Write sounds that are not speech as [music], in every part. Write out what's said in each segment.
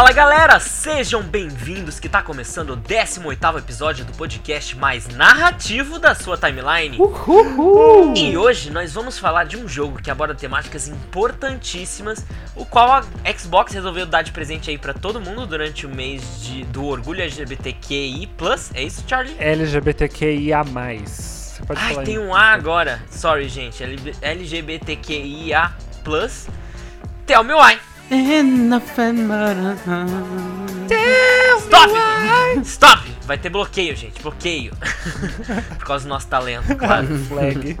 Fala galera, sejam bem-vindos que tá começando o 18º episódio do podcast mais narrativo da sua timeline. Uhul. E hoje nós vamos falar de um jogo que aborda temáticas importantíssimas, o qual a Xbox resolveu dar de presente aí pra todo mundo durante o mês de, do orgulho LGBTQI+. É isso, Charlie? LGBTQIA+. Você pode Ai, falar tem em- um A agora. Sorry, gente. LGBTQIA+. Tell me why. Stop! Stop! Vai ter bloqueio, gente. Bloqueio. [laughs] Por causa do nosso talento, claro. [laughs] Flag.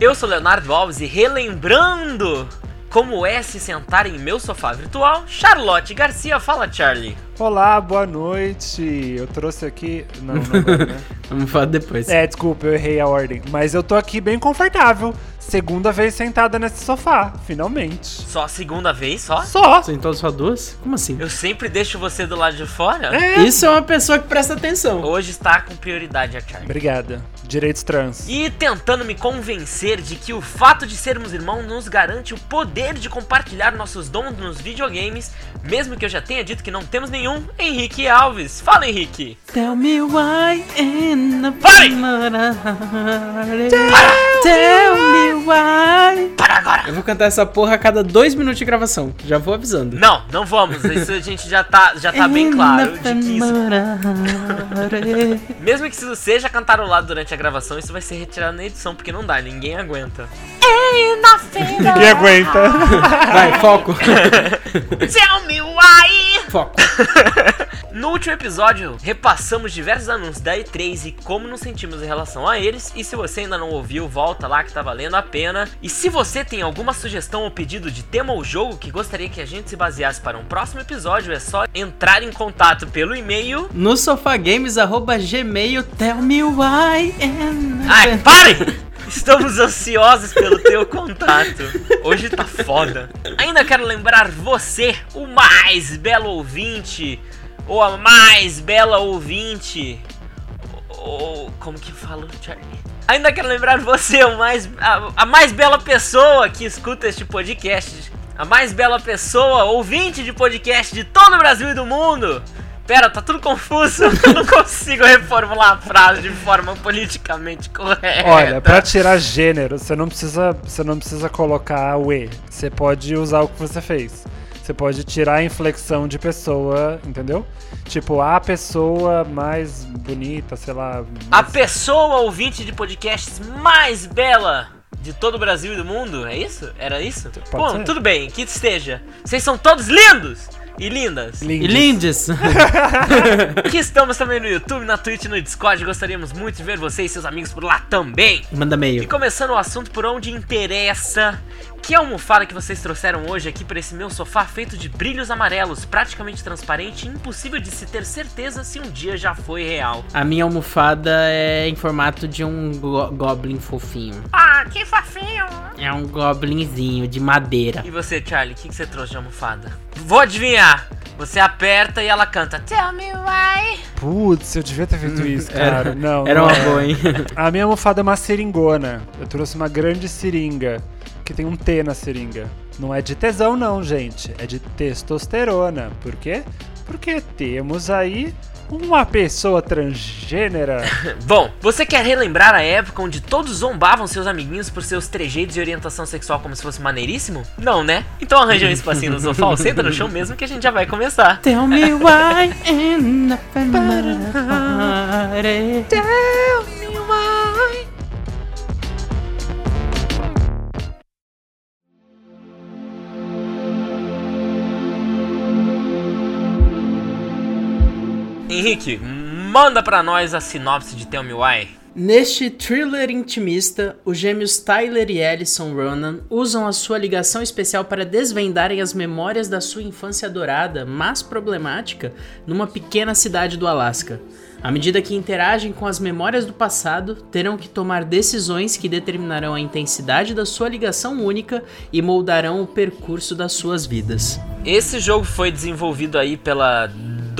Eu sou Leonardo Alves e relembrando como é se sentar em meu sofá virtual, Charlotte Garcia. Fala, Charlie. Olá, boa noite. Eu trouxe aqui... Não, não agora, né? [laughs] Vamos falar depois. É, desculpa, eu errei a ordem. Mas eu tô aqui bem confortável. Segunda vez sentada nesse sofá, finalmente. Só a segunda vez, só? Só. Sentou só duas? Como assim? Eu sempre deixo você do lado de fora? Isso é uma pessoa que presta atenção. Hoje está com prioridade a Charlie. Obrigada. Direitos trans. E tentando me convencer de que o fato de sermos irmãos nos garante o poder de compartilhar nossos dons nos videogames, mesmo que eu já tenha dito que não temos nenhum, Henrique Alves. Fala, Henrique. Tell me why in the Pare! Tell me why. Para agora. Eu vou cantar essa porra a cada dois minutos de gravação. Já vou avisando. Não, não vamos. Isso a gente já tá, já tá bem claro de que isso. [laughs] Mesmo que isso seja cantarolado durante a gravação, isso vai ser retirado na edição, porque não dá, ninguém aguenta. Ninguém aguenta. [laughs] Vai, foco. [laughs] Tell me why! Foco. [laughs] No último episódio, repassamos diversos anúncios da E3 e como nos sentimos em relação a eles. E se você ainda não ouviu, volta lá que tá valendo a pena. E se você tem alguma sugestão ou pedido de tema ou jogo que gostaria que a gente se baseasse para um próximo episódio, é só entrar em contato pelo e-mail. No sofagames.gmail, tell me why in Ai, parem! Estamos ansiosos pelo teu contato. Hoje tá foda. Ainda quero lembrar você, o mais belo ouvinte, ou a mais bela ouvinte, ou como que fala, Charlie? Ainda quero lembrar você, o mais, a, a mais bela pessoa que escuta este podcast, a mais bela pessoa, ouvinte de podcast de todo o Brasil e do mundo. Pera, tá tudo confuso. [laughs] Eu não consigo reformular a frase de forma politicamente correta. Olha, pra tirar gênero, você não precisa, você não precisa colocar o E. Você pode usar o que você fez. Você pode tirar a inflexão de pessoa, entendeu? Tipo, a pessoa mais bonita, sei lá. A mais- pessoa ouvinte de podcasts mais bela de todo o Brasil e do mundo, é isso? Era isso? Bom, ser. tudo bem, que esteja. Vocês são todos lindos e lindas. E Lindes. lindes. [laughs] Aqui estamos também no YouTube, na Twitch e no Discord. Gostaríamos muito de ver você e seus amigos por lá também. Manda E meio. começando o assunto por onde interessa. Que almofada que vocês trouxeram hoje aqui para esse meu sofá feito de brilhos amarelos, praticamente transparente e impossível de se ter certeza se um dia já foi real. A minha almofada é em formato de um go- goblin fofinho. Ah, que fofinho! É um goblinzinho de madeira. E você, Charlie, o que, que você trouxe de almofada? Vou adivinhar! Você aperta e ela canta Tell me why. Putz, eu devia ter feito [laughs] isso, cara. não. Era não uma é. boa, hein? A minha almofada é uma seringona. Eu trouxe uma grande seringa, que tem um T na seringa. Não é de tesão, não, gente. É de testosterona. Por quê? Porque temos aí uma pessoa transgênera. [laughs] Bom, você quer relembrar a época onde todos zombavam seus amiguinhos por seus trejeitos e orientação sexual como se fosse maneiríssimo? Não, né? Então arranja um espacinho no [laughs] sofá ou senta no chão mesmo que a gente já vai começar. Tell me why [laughs] in the Tell me Henrique, manda pra nós a sinopse de Tell Me Why. Neste thriller intimista, os gêmeos Tyler e Alison Ronan usam a sua ligação especial para desvendarem as memórias da sua infância dourada, mas problemática, numa pequena cidade do Alasca. À medida que interagem com as memórias do passado, terão que tomar decisões que determinarão a intensidade da sua ligação única e moldarão o percurso das suas vidas. Esse jogo foi desenvolvido aí pela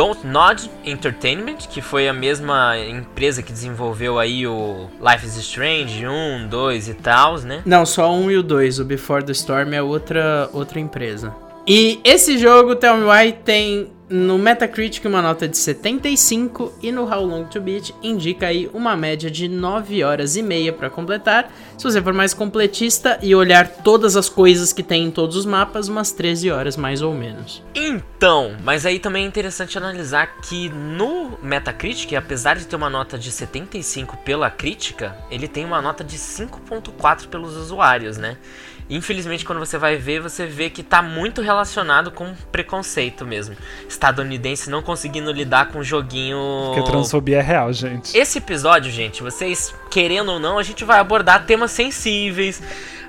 Don't Nod Entertainment, que foi a mesma empresa que desenvolveu aí o Life is Strange 1, 2 e tal, né? Não, só um e o dois. O Before the Storm é outra, outra empresa. E esse jogo, Tell Me Why, tem no Metacritic uma nota de 75 e no How Long to Beat indica aí uma média de 9 horas e meia para completar. Se você for mais completista e olhar todas as coisas que tem em todos os mapas, umas 13 horas mais ou menos. Então, mas aí também é interessante analisar que no Metacritic, apesar de ter uma nota de 75 pela crítica, ele tem uma nota de 5.4 pelos usuários, né? Infelizmente, quando você vai ver, você vê que tá muito relacionado com preconceito mesmo. Estadunidense não conseguindo lidar com o joguinho. Porque transfobia é real, gente. Esse episódio, gente, vocês querendo ou não, a gente vai abordar temas sensíveis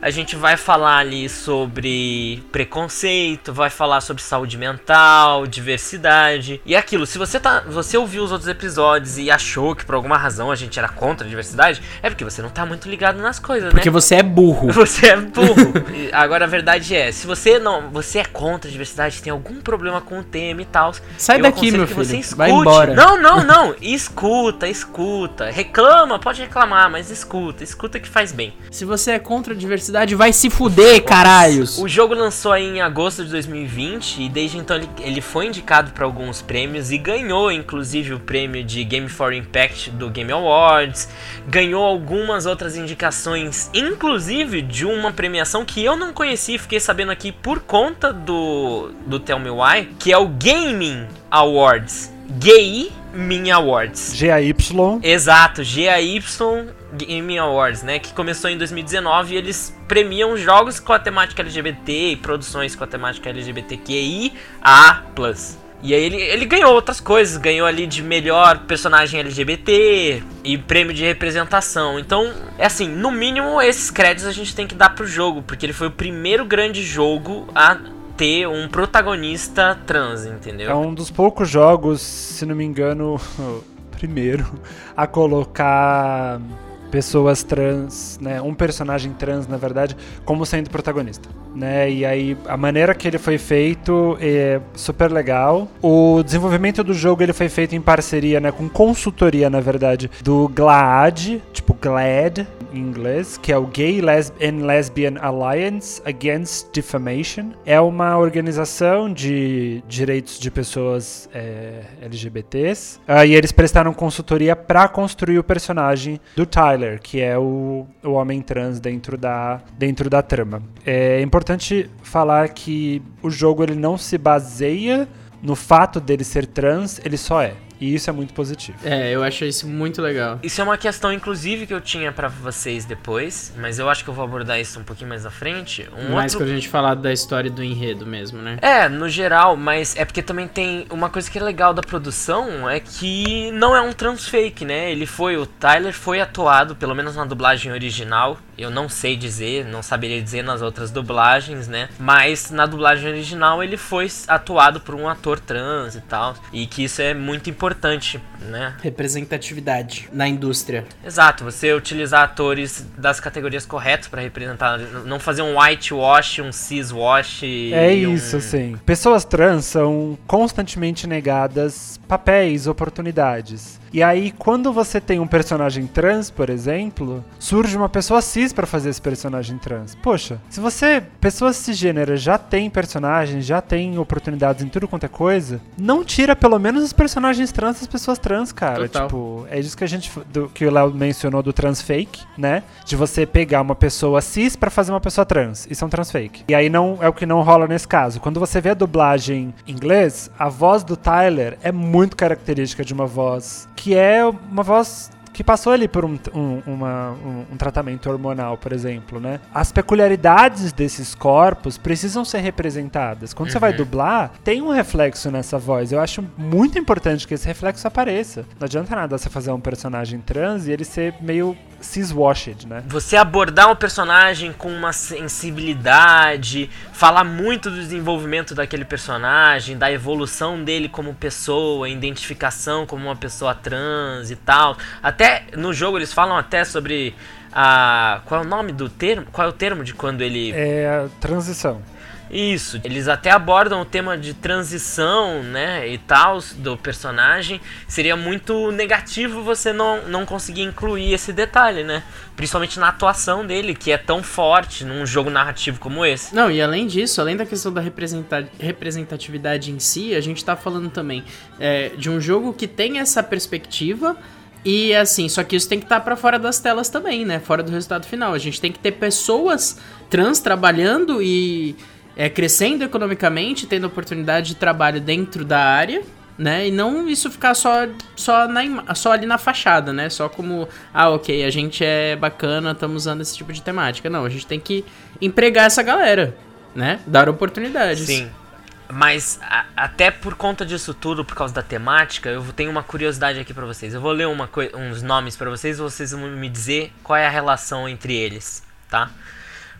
a gente vai falar ali sobre preconceito, vai falar sobre saúde mental, diversidade e aquilo. Se você tá, você ouviu os outros episódios e achou que por alguma razão a gente era contra a diversidade, é porque você não tá muito ligado nas coisas, porque né? Porque você é burro. [laughs] Você é burro. Agora a verdade é, se você não, você é contra a diversidade, tem algum problema com o tema e tal, sai daqui, meu filho. Escute. Vai embora. Não, não, não. escuta, escuta. Reclama, pode reclamar, mas escuta, escuta que faz bem. Se você é contra a diversidade cidade vai se fuder, caralhos. O jogo lançou aí em agosto de 2020 e desde então ele, ele foi indicado para alguns prêmios e ganhou inclusive o prêmio de Game for Impact do Game Awards, ganhou algumas outras indicações, inclusive de uma premiação que eu não conheci, fiquei sabendo aqui por conta do do Tell Me Why, que é o Gaming Awards. Gaming Awards. GAY. Exato, GAY Game Awards, né? Que começou em 2019 e eles premiam jogos com a temática LGBT e produções com a temática LGBTQIA+. E aí ele, ele ganhou outras coisas, ganhou ali de melhor personagem LGBT e prêmio de representação. Então, é assim, no mínimo esses créditos a gente tem que dar pro jogo, porque ele foi o primeiro grande jogo a ter um protagonista trans, entendeu? É um dos poucos jogos, se não me engano, [laughs] primeiro a colocar pessoas trans, né, um personagem trans, na verdade, como sendo protagonista, né? E aí a maneira que ele foi feito é super legal. O desenvolvimento do jogo ele foi feito em parceria, né, com consultoria, na verdade, do GLAAD, tipo GLAD, em inglês, que é o Gay Lesb and Lesbian Alliance Against Defamation. É uma organização de direitos de pessoas é, LGBTs. Uh, e eles prestaram consultoria para construir o personagem do Tyler, que é o, o homem trans dentro da, dentro da trama. É importante falar que o jogo ele não se baseia no fato dele ser trans, ele só é. E isso é muito positivo. É, eu acho isso muito legal. Isso é uma questão, inclusive, que eu tinha para vocês depois, mas eu acho que eu vou abordar isso um pouquinho mais à frente. Um mais outro... quando a gente falar da história do enredo mesmo, né? É, no geral, mas é porque também tem uma coisa que é legal da produção é que não é um transfake, né? Ele foi, o Tyler foi atuado, pelo menos na dublagem original. Eu não sei dizer, não saberia dizer nas outras dublagens, né? Mas na dublagem original ele foi atuado por um ator trans e tal. E que isso é muito importante né? Representatividade na indústria. Exato, você utilizar atores das categorias corretas para representar, não fazer um whitewash, um ciswash. É isso, um... sim. Pessoas trans são constantemente negadas papéis, oportunidades. E aí, quando você tem um personagem trans, por exemplo, surge uma pessoa cis para fazer esse personagem trans. Poxa, se você, pessoas cisgêneras, já tem personagens, já tem oportunidades em tudo quanto é coisa, não tira pelo menos os personagens trans das pessoas trans, cara. Total. Tipo, é isso que a gente, do, que o Léo mencionou do trans fake, né? De você pegar uma pessoa cis para fazer uma pessoa trans. Isso é um trans fake. E aí não é o que não rola nesse caso. Quando você vê a dublagem em inglês, a voz do Tyler é muito característica de uma voz que é uma voz que passou ali por um, um, uma, um, um, tratamento hormonal, por exemplo, né? As peculiaridades desses corpos precisam ser representadas. Quando uhum. você vai uhum. dublar, tem um reflexo nessa voz. Eu acho muito importante que esse reflexo apareça. Não adianta nada você fazer um personagem trans e ele ser meio ciswashed, né? Você abordar um personagem com uma sensibilidade, falar muito do desenvolvimento daquele personagem, da evolução dele como pessoa, identificação como uma pessoa trans e tal. Até no jogo eles falam até sobre a qual é o nome do termo? Qual é o termo de quando ele É transição Isso, eles até abordam o tema de transição, né, e tal, do personagem. Seria muito negativo você não, não conseguir incluir esse detalhe, né? Principalmente na atuação dele, que é tão forte num jogo narrativo como esse. Não, e além disso, além da questão da representa representatividade em si, a gente tá falando também é, de um jogo que tem essa perspectiva e assim, só que isso tem que estar tá para fora das telas também, né? Fora do resultado final. A gente tem que ter pessoas trans trabalhando e é, crescendo economicamente, tendo oportunidade de trabalho dentro da área, né? E não isso ficar só, só, na, só ali na fachada, né? Só como, ah, ok, a gente é bacana, estamos usando esse tipo de temática. Não, a gente tem que empregar essa galera, né? Dar oportunidades. Sim. Mas a, até por conta disso tudo, por causa da temática, eu tenho uma curiosidade aqui para vocês. Eu vou ler uma uns nomes para vocês vocês vão me dizer qual é a relação entre eles, tá?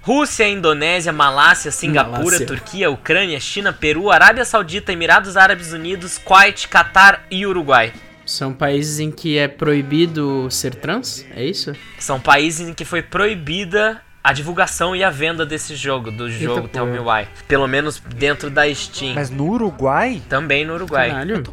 Rússia, Indonésia, Malásia, Singapura, Malásia. Turquia, Ucrânia, China, Peru, Arábia Saudita, Emirados Árabes Unidos, Kuwait, Catar e Uruguai. São países em que é proibido ser trans? É isso? São países em que foi proibida a divulgação e a venda desse jogo, do jogo Tell Me Why. Pelo menos dentro da Steam. Mas no Uruguai? Também no Uruguai. Caralho. Eu tô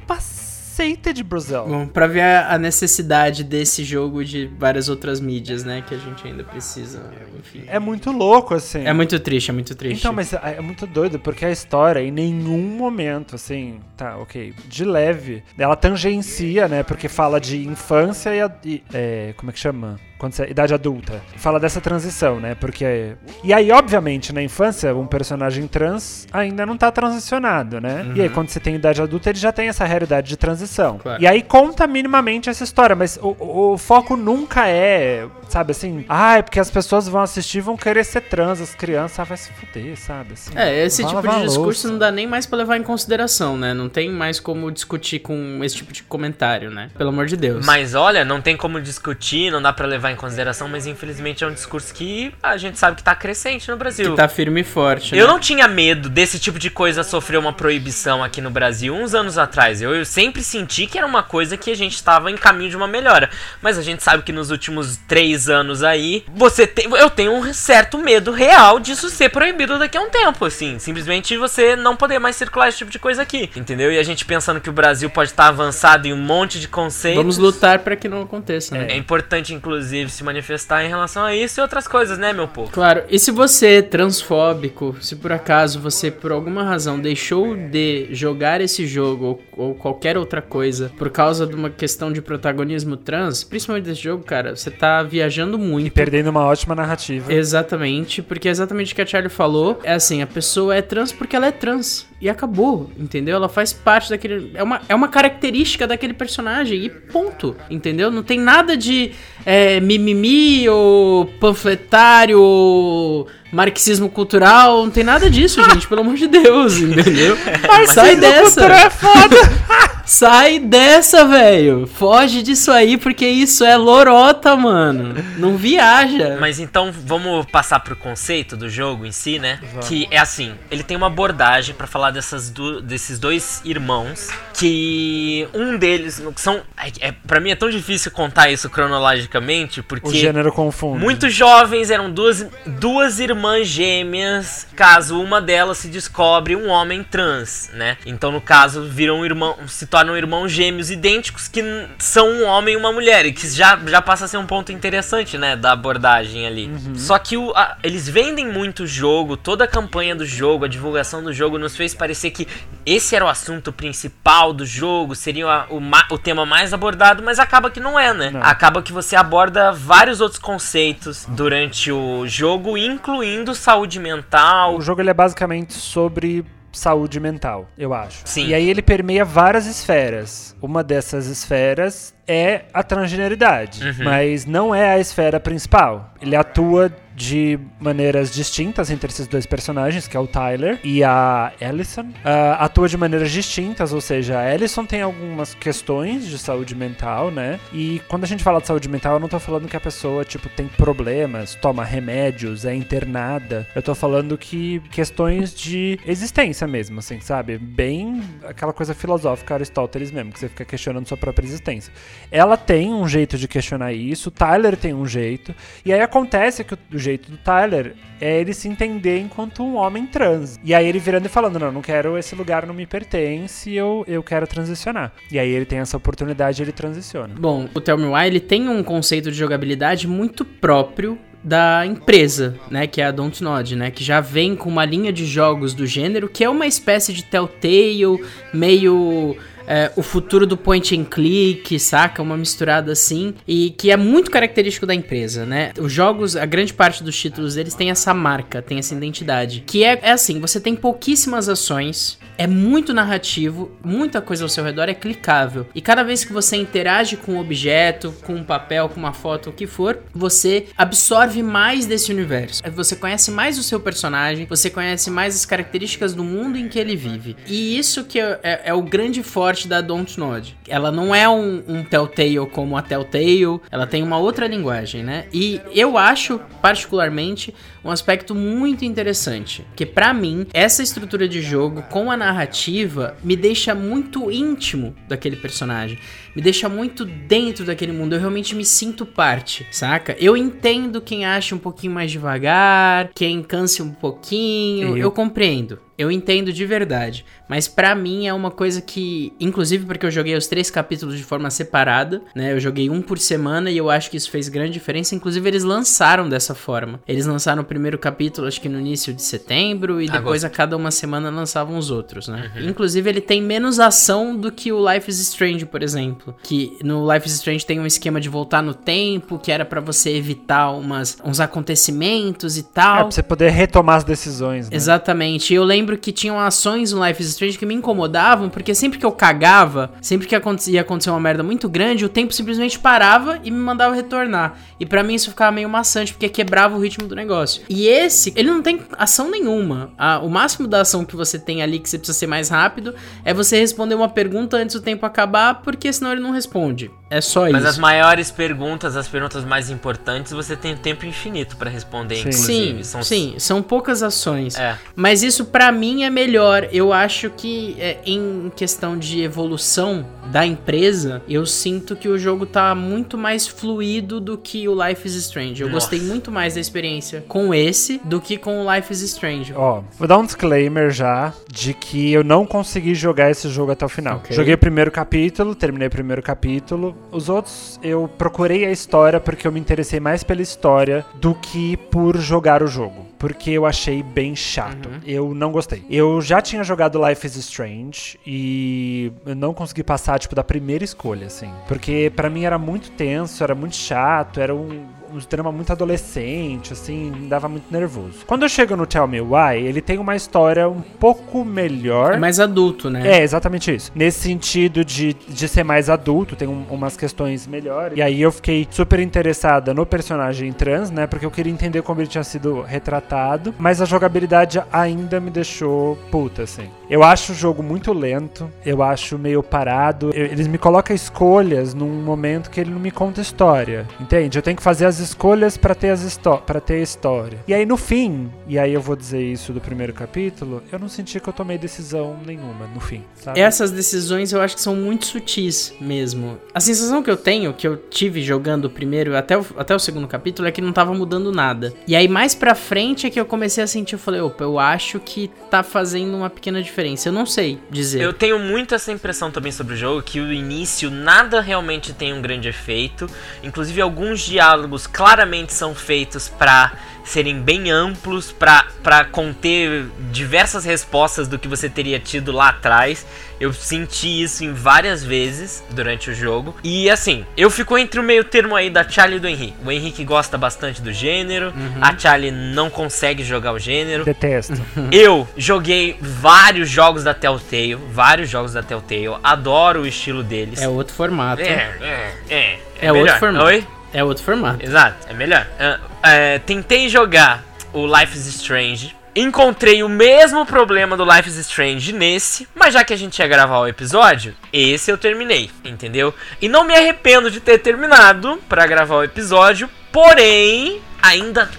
aceita de Brasil. Bom, pra ver a necessidade desse jogo de várias outras mídias, né? Que a gente ainda precisa, enfim. É muito louco, assim. É muito triste, é muito triste. Então, mas é, é muito doido, porque a história, em nenhum momento, assim, tá, ok, de leve, ela tangencia, né? Porque fala de infância e, a, e é, como é que chama? Quando você, idade adulta. Fala dessa transição, né? Porque. E aí, obviamente, na infância, um personagem trans ainda não tá transicionado, né? Uhum. E aí, quando você tem idade adulta, ele já tem essa realidade de transição. Claro. E aí conta minimamente essa história, mas o, o, foco nunca é, sabe assim, ah, é porque as pessoas vão assistir vão querer ser trans, as crianças, ah, vai se fuder, sabe? Assim, é, esse tipo de discurso louça. não dá nem mais para levar em consideração, né? Não tem mais como discutir com esse tipo de comentário, né? Pelo amor de Deus. Mas olha, não tem como discutir, não dá para levar levar em consideração, mas infelizmente é um discurso que a gente sabe que tá crescente no Brasil. Que tá firme e forte. Né? Eu não tinha medo desse tipo de coisa sofrer uma proibição aqui no Brasil uns anos atrás. Eu, eu sempre senti que era uma coisa que a gente estava em caminho de uma melhora. Mas a gente sabe que nos últimos três anos aí, você tem. Eu tenho um certo medo real disso ser proibido daqui a um tempo, assim. Simplesmente você não poder mais circular esse tipo de coisa aqui. Entendeu? E a gente pensando que o Brasil pode estar avançado em um monte de conceitos. Vamos lutar para que não aconteça, né? É, é importante, inclusive inclusive, se manifestar em relação a isso e outras coisas, né, meu povo? Claro, e se você é transfóbico, se por acaso você, por alguma razão, deixou de jogar esse jogo ou, ou qualquer outra coisa por causa de uma questão de protagonismo trans, principalmente desse jogo, cara, você tá viajando muito. E perdendo uma ótima narrativa. Exatamente, porque é exatamente o que a Charlie falou. É assim, a pessoa é trans porque ela é trans. E acabou, entendeu? Ela faz parte daquele. É uma, é uma característica daquele personagem. E ponto. Entendeu? Não tem nada de é, mimimi ou panfletário ou marxismo cultural, não tem nada disso, [laughs] gente, pelo amor de Deus, entendeu? [laughs] Sai dessa. É foda. [laughs] Sai dessa, velho. Foge disso aí, porque isso é lorota, mano. Não viaja. Mas então vamos passar pro conceito do jogo em si, né? Vamos. Que é assim, ele tem uma abordagem para falar dessas do, desses dois irmãos que um deles são é, é para mim é tão difícil contar isso cronologicamente porque o gênero confunde. Muito jovens eram duas duas irmãs gêmeas, caso uma delas se descobre um homem trans, né? Então, no caso, viram um irmão, se tornam irmãos gêmeos idênticos que são um homem e uma mulher, e que já, já passa a ser um ponto interessante, né, da abordagem ali. Uhum. Só que o, a, eles vendem muito o jogo, toda a campanha do jogo, a divulgação do jogo nos fez parecer que esse era o assunto principal do jogo, seria o, o, o tema mais abordado, mas acaba que não é, né? Não. Acaba que você aborda vários outros conceitos durante o jogo, incluindo incluindo saúde mental. O jogo ele é basicamente sobre saúde mental, eu acho. Sim. E aí ele permeia várias esferas. Uma dessas esferas é a transgeneridade, uhum. mas não é a esfera principal. Ele atua de maneiras distintas entre esses dois personagens, que é o Tyler e a Ellison. Uh, atua de maneiras distintas, ou seja, a Ellison tem algumas questões de saúde mental, né? E quando a gente fala de saúde mental, eu não tô falando que a pessoa, tipo, tem problemas, toma remédios, é internada. Eu tô falando que questões de existência mesmo, assim, sabe? Bem aquela coisa filosófica Aristóteles mesmo, que você fica questionando sua própria existência. Ela tem um jeito de questionar isso, Tyler tem um jeito, e aí acontece que o do Tyler é ele se entender enquanto um homem trans. E aí ele virando e falando: Não, não quero, esse lugar não me pertence, eu, eu quero transicionar. E aí ele tem essa oportunidade ele transiciona. Bom, o Tell Me Why ele tem um conceito de jogabilidade muito próprio da empresa, né, que é a Dontnod, né, que já vem com uma linha de jogos do gênero que é uma espécie de Telltale, meio é, o futuro do point and click, saca? Uma misturada assim. E que é muito característico da empresa, né? Os jogos, a grande parte dos títulos deles tem essa marca, tem essa identidade. Que é, é assim: você tem pouquíssimas ações, é muito narrativo, muita coisa ao seu redor é clicável. E cada vez que você interage com um objeto, com um papel, com uma foto, o que for, você absorve mais desse universo. Você conhece mais o seu personagem, você conhece mais as características do mundo em que ele vive. E isso que é, é, é o grande forte da Dontnod. Ela não é um, um Telltale como a Telltale, ela tem uma outra linguagem, né? E eu acho, particularmente, um aspecto muito interessante, que para mim, essa estrutura de jogo com a narrativa me deixa muito íntimo daquele personagem, me deixa muito dentro daquele mundo, eu realmente me sinto parte, saca? Eu entendo quem acha um pouquinho mais devagar, quem canse um pouquinho, eu, eu compreendo. Eu entendo de verdade, mas para mim é uma coisa que, inclusive porque eu joguei os três capítulos de forma separada, né? Eu joguei um por semana e eu acho que isso fez grande diferença. Inclusive eles lançaram dessa forma. Eles lançaram o primeiro capítulo, acho que no início de setembro e depois Agosto. a cada uma semana lançavam os outros, né? Uhum. Inclusive ele tem menos ação do que o Life is Strange, por exemplo, que no Life is Strange tem um esquema de voltar no tempo, que era para você evitar umas uns acontecimentos e tal. É, pra você poder retomar as decisões, né? Exatamente. E eu lembro que tinham ações no Life is Strange que me incomodavam, porque sempre que eu cagava, sempre que acontecia, ia acontecer uma merda muito grande, o tempo simplesmente parava e me mandava retornar. E para mim isso ficava meio maçante, porque quebrava o ritmo do negócio. E esse, ele não tem ação nenhuma. o máximo da ação que você tem ali, que você precisa ser mais rápido, é você responder uma pergunta antes do tempo acabar, porque senão ele não responde. É só Mas isso. Mas as maiores perguntas, as perguntas mais importantes, você tem tempo infinito para responder, sim. inclusive. Sim, são... sim, são poucas ações. É. Mas isso para mim é melhor. Eu acho que é, em questão de evolução da empresa, eu sinto que o jogo tá muito mais fluido do que o Life is Strange. Eu Nossa. gostei muito mais da experiência com esse do que com o Life is Strange. Ó, vou dar um disclaimer já de que eu não consegui jogar esse jogo até o final. Okay. Joguei o primeiro capítulo, terminei o primeiro capítulo. Os outros eu procurei a história porque eu me interessei mais pela história do que por jogar o jogo porque eu achei bem chato. Uhum. Eu não gostei. Eu já tinha jogado Life is Strange e eu não consegui passar, tipo, da primeira escolha, assim. Porque para mim era muito tenso, era muito chato, era um um drama muito adolescente, assim, me dava muito nervoso. Quando eu chego no Tell Me Why, ele tem uma história um pouco melhor. É mais adulto, né? É, exatamente isso. Nesse sentido de, de ser mais adulto, tem um, umas questões melhores. E aí eu fiquei super interessada no personagem trans, né? Porque eu queria entender como ele tinha sido retratado. Mas a jogabilidade ainda me deixou puta, assim. Eu acho o jogo muito lento, eu acho meio parado. Eu, eles me colocam escolhas num momento que ele não me conta história, entende? Eu tenho que fazer as escolhas para ter as para ter a história. E aí no fim, e aí eu vou dizer isso do primeiro capítulo, eu não senti que eu tomei decisão nenhuma no fim, sabe? Essas decisões eu acho que são muito sutis mesmo. A sensação que eu tenho, que eu tive jogando o primeiro até o, até o segundo capítulo, é que não tava mudando nada. E aí mais pra frente é que eu comecei a sentir, eu falei, opa, eu acho que tá fazendo uma pequena diferença. Eu não sei dizer. Eu tenho muito essa impressão também sobre o jogo, que o início nada realmente tem um grande efeito. Inclusive alguns diálogos claramente são feitos para serem bem amplos, para conter diversas respostas do que você teria tido lá atrás. Eu senti isso em várias vezes durante o jogo. E assim, eu fico entre o meio termo aí da Charlie e do Henrique. O Henrique gosta bastante do gênero, uhum. a Charlie não consegue jogar o gênero. Detesto. [laughs] Eu joguei vários jogos da Telltale, vários jogos da Telltale, adoro o estilo deles. É outro formato. É, é, é. É, é outro formato. Oi? É outro formato. Exato, é melhor. Uh, uh, tentei jogar o Life is Strange. Encontrei o mesmo problema do Life is Strange nesse, mas já que a gente ia gravar o episódio, esse eu terminei, entendeu? E não me arrependo de ter terminado para gravar o episódio, porém, ainda,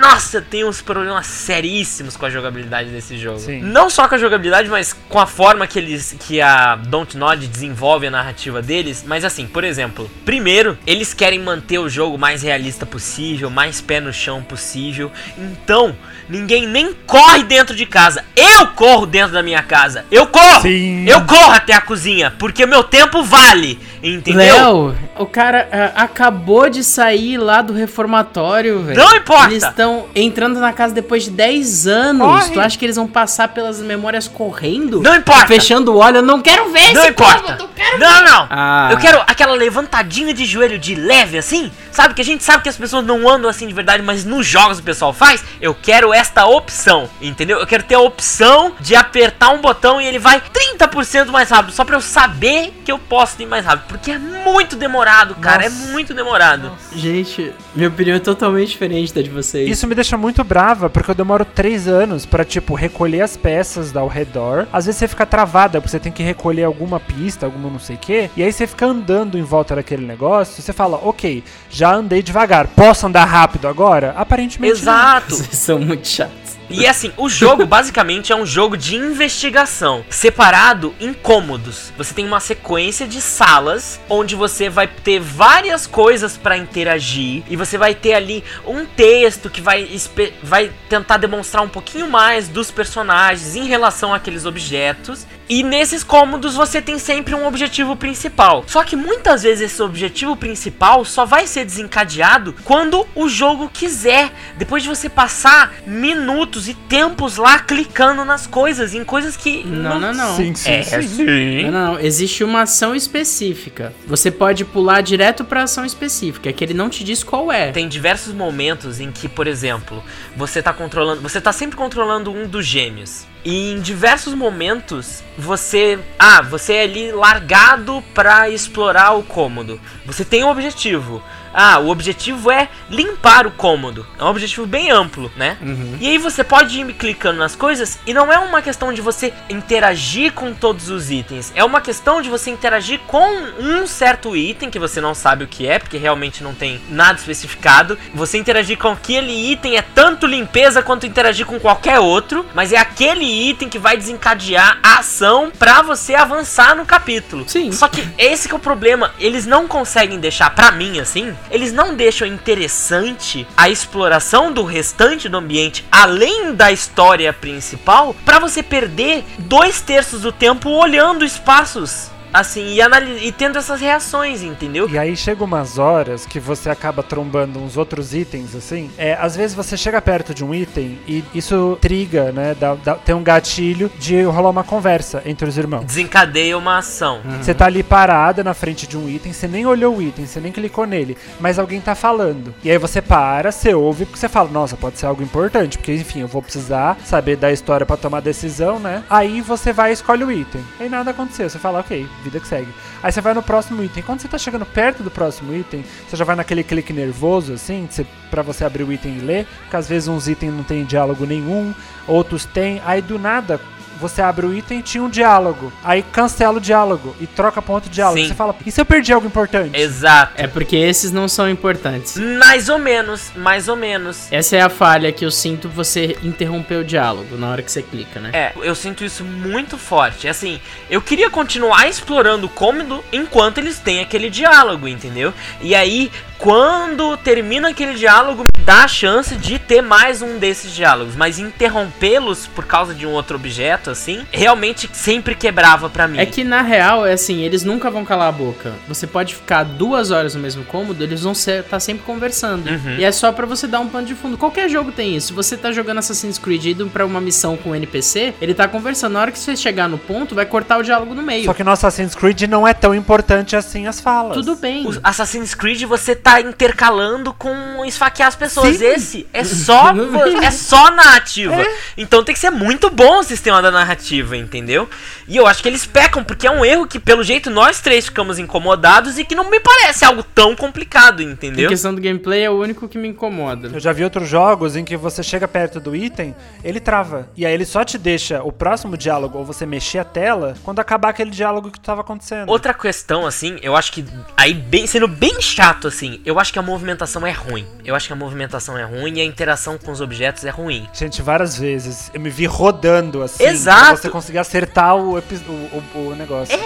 nossa, tem uns problemas seríssimos com a jogabilidade desse jogo. Sim. Não só com a jogabilidade, mas com a forma que eles que a Dontnod desenvolve a narrativa deles, mas assim, por exemplo, primeiro, eles querem manter o jogo mais realista possível, mais pé no chão possível. Então, ninguém nem corre dentro de casa. Eu corro dentro da minha casa. Eu corro. Sim. Eu corro até a cozinha, porque meu tempo vale, entendeu? Léo, o cara ah, acabou de sair lá do reformatório, velho. Não importa. Eles estão entrando na casa depois de 10 anos. Corre. Tu acha que eles vão passar pelas memórias correndo? Não importa. Fechando o olho, eu não quero ver Não esse importa. eu quero Não, não. Ah. Eu quero aquela levantadinha de joelho de leve assim, sabe? Que a gente sabe que as pessoas não andam assim de verdade, mas nos jogos o pessoal faz. Eu quero esta opção, entendeu? Eu quero ter a opção de apertar um botão e ele vai 30% mais rápido, só pra eu saber que eu posso ir mais rápido, porque é muito demorado, cara, Nossa. é muito demorado. Gente, minha opinião é totalmente diferente da de vocês. Isso me deixa muito brava, porque eu demoro três anos pra, tipo, recolher as peças ao redor. Às vezes você fica travada, porque você tem que recolher alguma pista, alguma não sei o quê. E aí você fica andando em volta daquele negócio. Você fala, ok, já andei devagar. Posso andar rápido agora? Aparentemente não. Exato. [laughs] Vocês são muito chatos. E assim, o jogo basicamente é um jogo de investigação, separado em cômodos. Você tem uma sequência de salas onde você vai ter várias coisas pra interagir e você vai ter ali um texto que vai, vai tentar demonstrar um pouquinho mais dos personagens em relação àqueles objetos. E nesses cômodos você tem sempre um objetivo principal. Só que muitas vezes esse objetivo principal só vai ser desencadeado quando o jogo quiser. Depois de você passar minutos e tempos lá clicando nas coisas, em coisas que. Não, não, não. Sim, sim, É, sim. sim. Não, não, não. Existe uma ação específica. Você pode pular direto pra ação específica, que ele não te diz qual é. Tem diversos momentos em que, por exemplo, você tá controlando. Você tá sempre controlando um dos gêmeos. E em diversos momentos você. Ah, você é ali largado pra explorar o cômodo. Você tem um objetivo. Ah, o objetivo é limpar o cômodo. É um objetivo bem amplo, né? Uhum. E aí você pode ir clicando nas coisas e não é uma questão de você interagir com todos os itens. É uma questão de você interagir com um certo item que você não sabe o que é, porque realmente não tem nada especificado. Você interagir com aquele item é tanto limpeza quanto interagir com qualquer outro, mas é aquele item que vai desencadear a ação pra você avançar no capítulo. Sim. Só que esse que é o problema, eles não conseguem deixar pra mim assim, eles não deixam interessante a exploração do restante do ambiente além da história principal pra você perder dois terços do tempo olhando espaços assim e, anali- e tendo essas reações, entendeu? E aí chega umas horas que você acaba trombando uns outros itens, assim. É, às vezes você chega perto de um item e isso triga, né? Dá, dá- tem um gatilho de rolar uma conversa entre os irmãos. Desencadeia uma ação. Você tá ali parada na frente de um item, você nem olhou o item, você nem clicou nele, mas alguém tá falando. E aí você para, você ouve, porque você fala, nossa, pode ser algo importante, porque enfim, eu vou precisar saber da história pra tomar decisão, né? Aí você vai e escolhe o item. Aí nada aconteceu, você fala, ok, vida que segue. Aí você vai no próximo item. Quando você tá chegando perto do próximo item, você já vai naquele clique nervoso, assim, pra você abrir o item e ler, porque às vezes uns itens não tem diálogo nenhum, outros tem, aí do nada você abre o item e tinha um diálogo. Aí cancela o diálogo e troca ponto de diálogo. Sim. Você fala, e se eu perdi algo importante? Exato. É porque esses não são importantes. Mais ou menos, mais ou menos. Essa é a falha que eu sinto você interromper o diálogo na hora que você clica, né? É, eu sinto isso muito forte. Assim, eu queria continuar explorando o cômodo enquanto eles têm aquele diálogo, entendeu? E aí, quando termina aquele diálogo, me dá a chance de ter mais um desses diálogos. Mas interrompê-los por causa de um outro objeto, assim, realmente sempre quebrava pra mim. É que na real, é assim, eles nunca vão calar a boca. Você pode ficar duas horas no mesmo cômodo, eles vão estar sempre conversando. Uhum. E é só pra você dar um pano de fundo. Qualquer jogo tem isso. Se você tá jogando Assassin's Creed e indo pra uma missão com um NPC, ele tá conversando. Na hora que você chegar no ponto, vai cortar o diálogo no meio. Só que no Assassin's Creed não é tão importante assim as falas. Tudo bem. O Assassin's Creed você tá intercalando com esfaquear as pessoas. Sim. Esse é só [laughs] é só na ativa. Então tem que ser muito bom o sistema da narrativa, entendeu? E eu acho que eles pecam, porque é um erro que, pelo jeito, nós três ficamos incomodados e que não me parece algo tão complicado, Em entendeu? questão do gameplay é o único que me incomoda. Eu já vi outros jogos em que você chega perto do item, ele trava. E aí ele só te deixa o próximo diálogo ou você mexer a tela quando acabar aquele diálogo que tava acontecendo. Outra questão, assim, eu acho que aí bem, sendo bem chato, assim, eu acho que a movimentação é ruim. Eu acho que a movimentação é ruim e a interação com os objetos é ruim. Gente, várias vezes eu me vi rodando assim. Exato. Pra você conseguir acertar o, o, o- o negócio.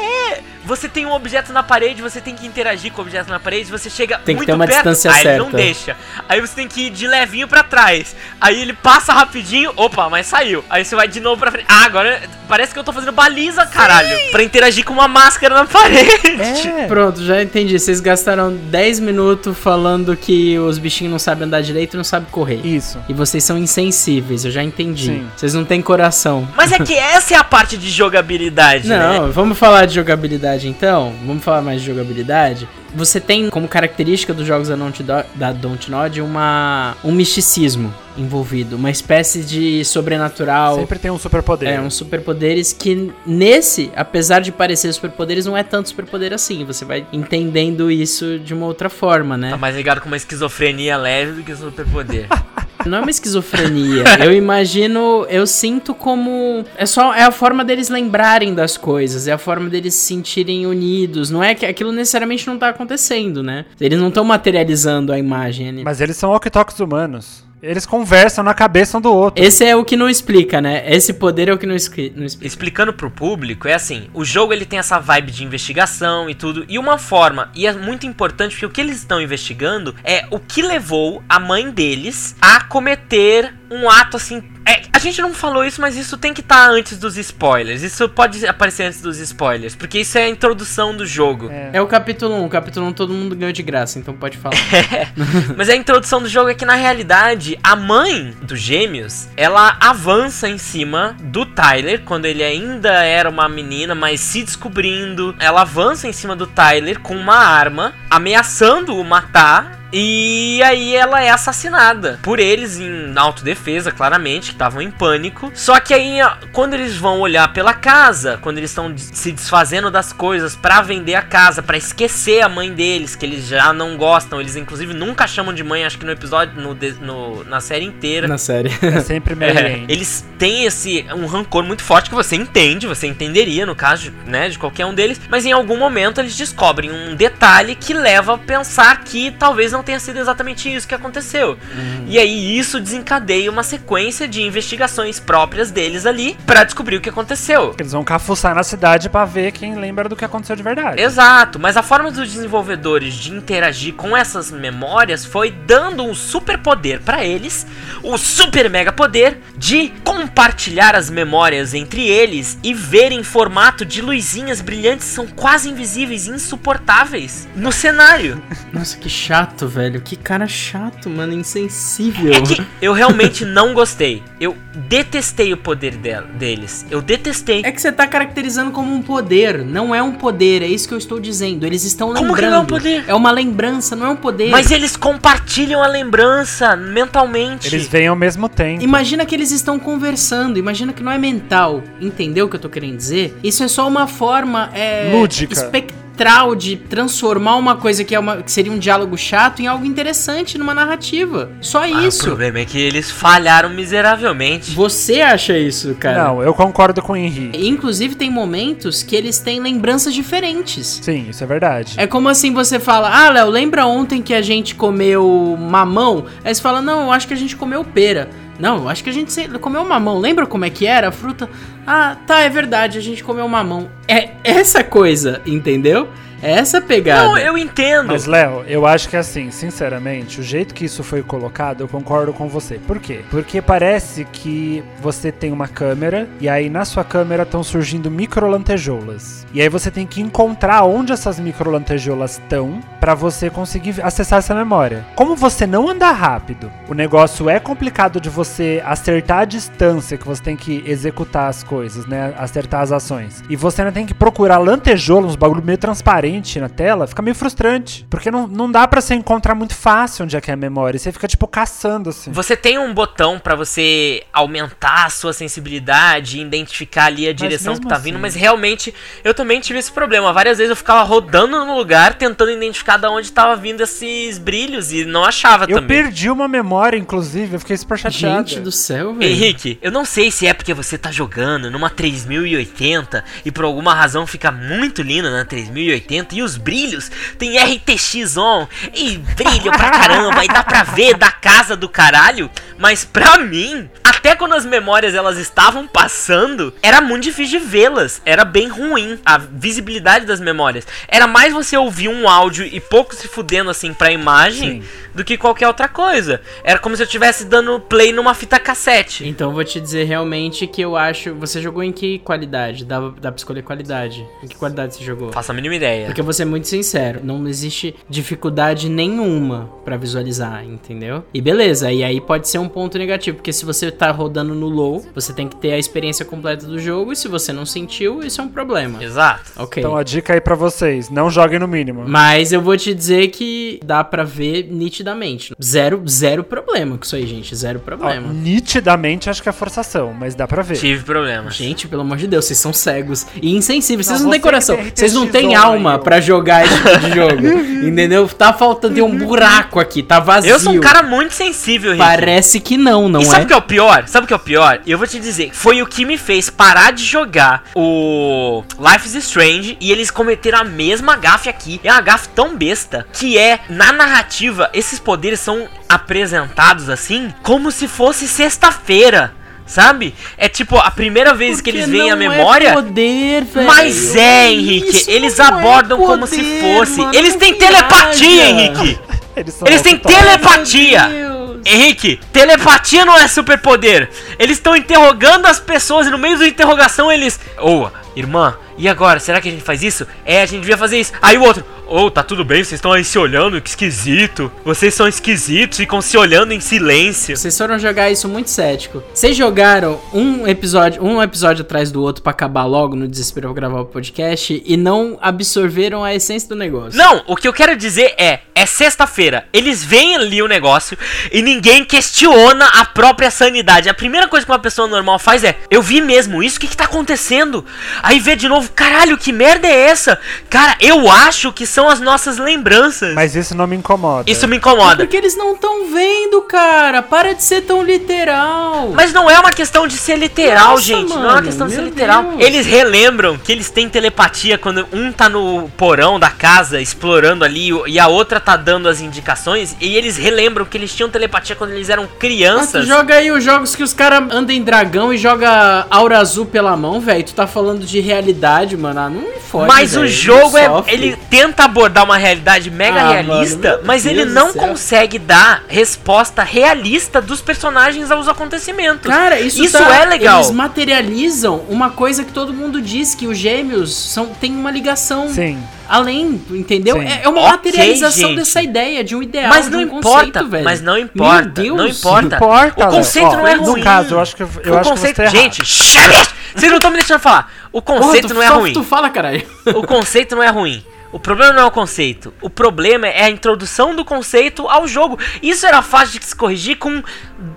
Você tem um objeto na parede, você tem que interagir com o objeto na parede, você chega Tem que muito ter uma perto, distância aí ele não certa. deixa. Aí você tem que ir de levinho pra trás. Aí ele passa rapidinho, opa, mas saiu. Aí você vai de novo pra frente. Ah, agora parece que eu tô fazendo baliza, caralho. Pra interagir com uma máscara na parede. É. Pronto, já entendi. Vocês gastaram 10 minutos falando que os bichinhos não sabem andar direito e não sabem correr. Isso. E vocês são insensíveis, eu já entendi. Sim. Vocês não têm coração. Mas é que essa é a parte de jogabilidade, né? Não, vamos falar de jogabilidade então? Vamos falar mais de jogabilidade? Você tem como característica dos jogos da Dontnod, da Dontnod uma um misticismo envolvido, uma espécie de sobrenatural. Sempre tem um superpoder. É, uns superpoderes que nesse, apesar de parecer superpoderes, não é tanto superpoder assim. Você vai entendendo isso de uma outra forma, né? Tá mais ligado com uma esquizofrenia leve do que superpoder. [laughs] Não é uma esquizofrenia. [laughs] eu imagino, eu sinto como. É só. É a forma deles lembrarem das coisas, é a forma deles se sentirem unidos. Não é que aquilo necessariamente não tá acontecendo, né? Eles não estão materializando a imagem ali. Mas eles são walkie-talkies humanos. Eles conversam na cabeça um do outro. Esse é o que não explica, né? Esse poder é o que não, não explica. Explicando pro público, é assim, o jogo ele tem essa vibe de investigação e tudo, e uma forma, e é muito importante porque o que eles estão investigando é o que levou a mãe deles a cometer um ato assim. É, a gente não falou isso, mas isso tem que estar antes dos spoilers. Isso pode aparecer antes dos spoilers, porque isso é a introdução do jogo. É. É o capítulo 1. O capítulo 1 todo mundo ganhou de graça, então pode falar. [laughs] Mas a introdução do jogo é que na realidade a mãe dos gêmeos ela avança em cima do Tyler quando ele ainda era uma menina, mas se descobrindo. Ela avança em cima do Tyler com uma arma, ameaçando o matar. E aí ela é assassinada por eles em autodefesa, claramente, que estavam em pânico. Só que aí, ó, quando eles vão olhar pela casa, quando eles estão se desfazendo das coisas pra vender a casa, pra esquecer a mãe deles, que eles já não gostam, eles inclusive nunca chamam de mãe, acho que no episódio, no, no- na série inteira. Na série. É sempre Mary [laughs] É, eles têm esse um rancor muito forte que você entende, você entenderia no caso, de, né, de qualquer um deles, mas em algum momento eles descobrem um detalhe que leva a pensar que talvez não tenha sido exatamente isso que aconteceu. E aí isso desencadeia uma sequência de investigações próprias deles ali pra descobrir o que aconteceu. Eles vão cafuçar na cidade pra ver quem lembra do que aconteceu de verdade. Exato, mas a forma dos desenvolvedores de interagir com essas memórias foi dando um super poder pra eles, o super mega poder de compartilhar as memórias entre eles e ver em formato de luzinhas brilhantes que são quase invisíveis e insuportáveis no cenário. [laughs] Nossa, que chato, velho. Que cara chato, mano. Insensível. É que eu realmente não gostei. Eu detestei o poder del- deles. Eu detestei. É que você tá caracterizando como um poder. Não é um poder, é isso que eu estou dizendo. Eles estão Como lembrando. que não é um poder? É uma lembrança, não é um poder. Mas eles compartilham a lembrança mentalmente. Eles vêm ao mesmo tempo. Imagina que eles estão conversando, imagina que não é mental. Entendeu o que eu tô querendo dizer? Isso é só uma forma é, Lúdica. Espectral de transformar uma coisa que, é uma, que seria um diálogo chato em algo interessante numa narrativa. Só Ah, O isso. problema é que eles falharam miseravelmente. Você acha isso, cara? Não, eu concordo com o Henry. Inclusive, tem momentos que eles têm lembranças diferentes. Sim, isso é verdade. É como assim você fala, ah, Léo, lembra ontem que a gente comeu mamão? Aí você fala, não, eu acho que a gente comeu pera. Não, acho que a gente comeu mamão. Lembra como é que era a fruta? Ah, tá, é verdade, a gente comeu mamão. É essa coisa, entendeu? É essa pegada. Não, eu entendo. Mas, Léo, eu acho que assim, sinceramente, o jeito que isso foi colocado, eu concordo com você. Por quê? Porque parece que você tem uma câmera e aí na sua câmera estão surgindo microlantejoulas. E aí você tem que encontrar onde essas microlantejoulas estão pra você conseguir acessar essa memória. Como você não anda rápido, o negócio é complicado de você acertar a distância que você tem que executar as coisas, né? Acertar as ações. E você ainda tem que procurar lantejoulas, uns bagulho meio transparente transparente na tela, fica meio frustrante. Porque não, não dá pra você encontrar muito fácil onde é que é a memória. Você fica, tipo, caçando, assim. Você tem um botão pra você aumentar a sua sensibilidade, identificar ali a direção que tá vindo, assim- mas realmente eu também tive esse problema. Várias vezes eu ficava rodando no lugar, tentando identificar de onde tava vindo esses brilhos e não achava Eu também. perdi uma memória, inclusive, eu fiquei super chateado. Gente do céu, velho. Henrique, eu não sei se é porque você tá jogando numa 3080 e por alguma razão fica muito lindo na 3080 e os brilhos tem RTX on e brilho pra caramba e dá pra ver da casa do caralho, mas pra mim, até quando as memórias elas estavam passando, era muito difícil de vê-las, era bem ruim a visibilidade das memórias. Era mais você ouvir um áudio e pouco se fudendo assim pra imagem Sim. do que qualquer outra coisa. Era como se eu estivesse dando play numa fita cassete. Então vou te dizer realmente que eu acho. Você jogou em que qualidade? Dá, dá pra escolher qualidade. Em que qualidade você jogou? Faço a mínima ideia. Porque eu vou ser muito sincero, não existe dificuldade nenhuma pra visualizar, entendeu? E beleza, e aí pode ser um ponto negativo, porque se você tá rodando no low, você tem que ter a experiência completa do jogo, e se você não sentiu, isso é um problema. Exato. Ok. Então a dica aí pra vocês, não joguem no mínimo. Mas eu vou te dizer que dá pra ver nitidamente. Zero, zero problema com isso aí, gente. Zero Ó, problema. nitidamente acho que é forçação, mas dá pra ver. Tive problemas. Gente, pelo amor de Deus, vocês são cegos e insensíveis. Não, Vocês não têm coração. Vocês não têm alma ó. pra jogar esse tipo de jogo. [laughs] Entendeu? Tá faltando um buraco aqui, tá vazio. Eu sou um cara muito sensível, Rick. Parece que não, não e é? sabe o que é o pior? Sabe o que é o pior? Eu vou te dizer, foi o que me fez parar de jogar o Life is Strange e eles cometeram a mesma gafe aqui. É uma gafe tão besta que é, na narrativa, esses poderes são apresentados assim como se fosse sexta-feira. Sabe? É tipo a primeira vez que Porque eles veem a é memória. poder, velho. Mas é, Henrique, Isso eles é abordam como se poder, fosse. mano, eles têm viaja. telepatia, Henrique. Eles, Eles têm telepatia. Henrique, telepatia não é superpoder. Eles estão interrogando as pessoas e no meio da interrogação eles. Ô, irmã, e agora? Será que a gente faz isso? É, a gente devia fazer isso. Aí o outro. Ô, tá tudo bem? Vocês estão aí se olhando? Que esquisito. Vocês são esquisitos, ficam se olhando em silêncio. Vocês foram jogar isso muito cético. Vocês jogaram um episódio, um episódio atrás do outro pra acabar logo no desespero pra gravar o podcast e não absorveram a essência do negócio. Não, o que eu quero dizer é, é sexta-feira. Eles veem ali o negócio e ninguém questiona a própria sanidade. A primeira coisa que uma pessoa normal faz é, eu vi mesmo isso, o que que tá acontecendo? Aí vê de novo, caralho, que merda é essa? Cara, eu acho que são as nossas lembranças. Mas isso não me incomoda. Isso me É incomoda. porque eles não estão vendo, cara. Para de ser tão literal. Mas não é uma questão de ser literal, Nossa, gente. não é uma mano, questão de ser literal. Deus. Eles relembram que eles têm telepatia quando um tá no porão da casa explorando ali e a outra tá dando as indicações. E eles relembram que eles tinham telepatia quando eles eram Mas tu crianças. joga aí os jogos que os caras andam em dragão e joga aura azul pela mão, velho. Tu tá falando de realidade, mano. Ah, não me fode, Mas o velho. jogo é. sofre. Ele tenta abordar uma realidade mega Ah, realista, mano, mas ele não consegue dar resposta realista dos personagens aos acontecimentos. Cara, isso, Isso tá- é legal. Eles materializam uma coisa que todo mundo diz que os gêmeos são tem uma ligação Sim. além, entendeu? Sim. É, é uma Ok, materialização gente. dessa ideia de um ideal, Mas não um importa, conceito, velho. mas não importa, Meu Deus. não importa. Importa, O conceito não é ruim. No caso, eu acho que eu, o acho conceito, que você tá gente, vocês não estão me deixando falar. O Porra, conceito tu, não é ruim. tu fala, caralho. O conceito não é ruim. O problema não é o conceito. O problema é a introdução do conceito ao jogo. Isso era fácil de se corrigir com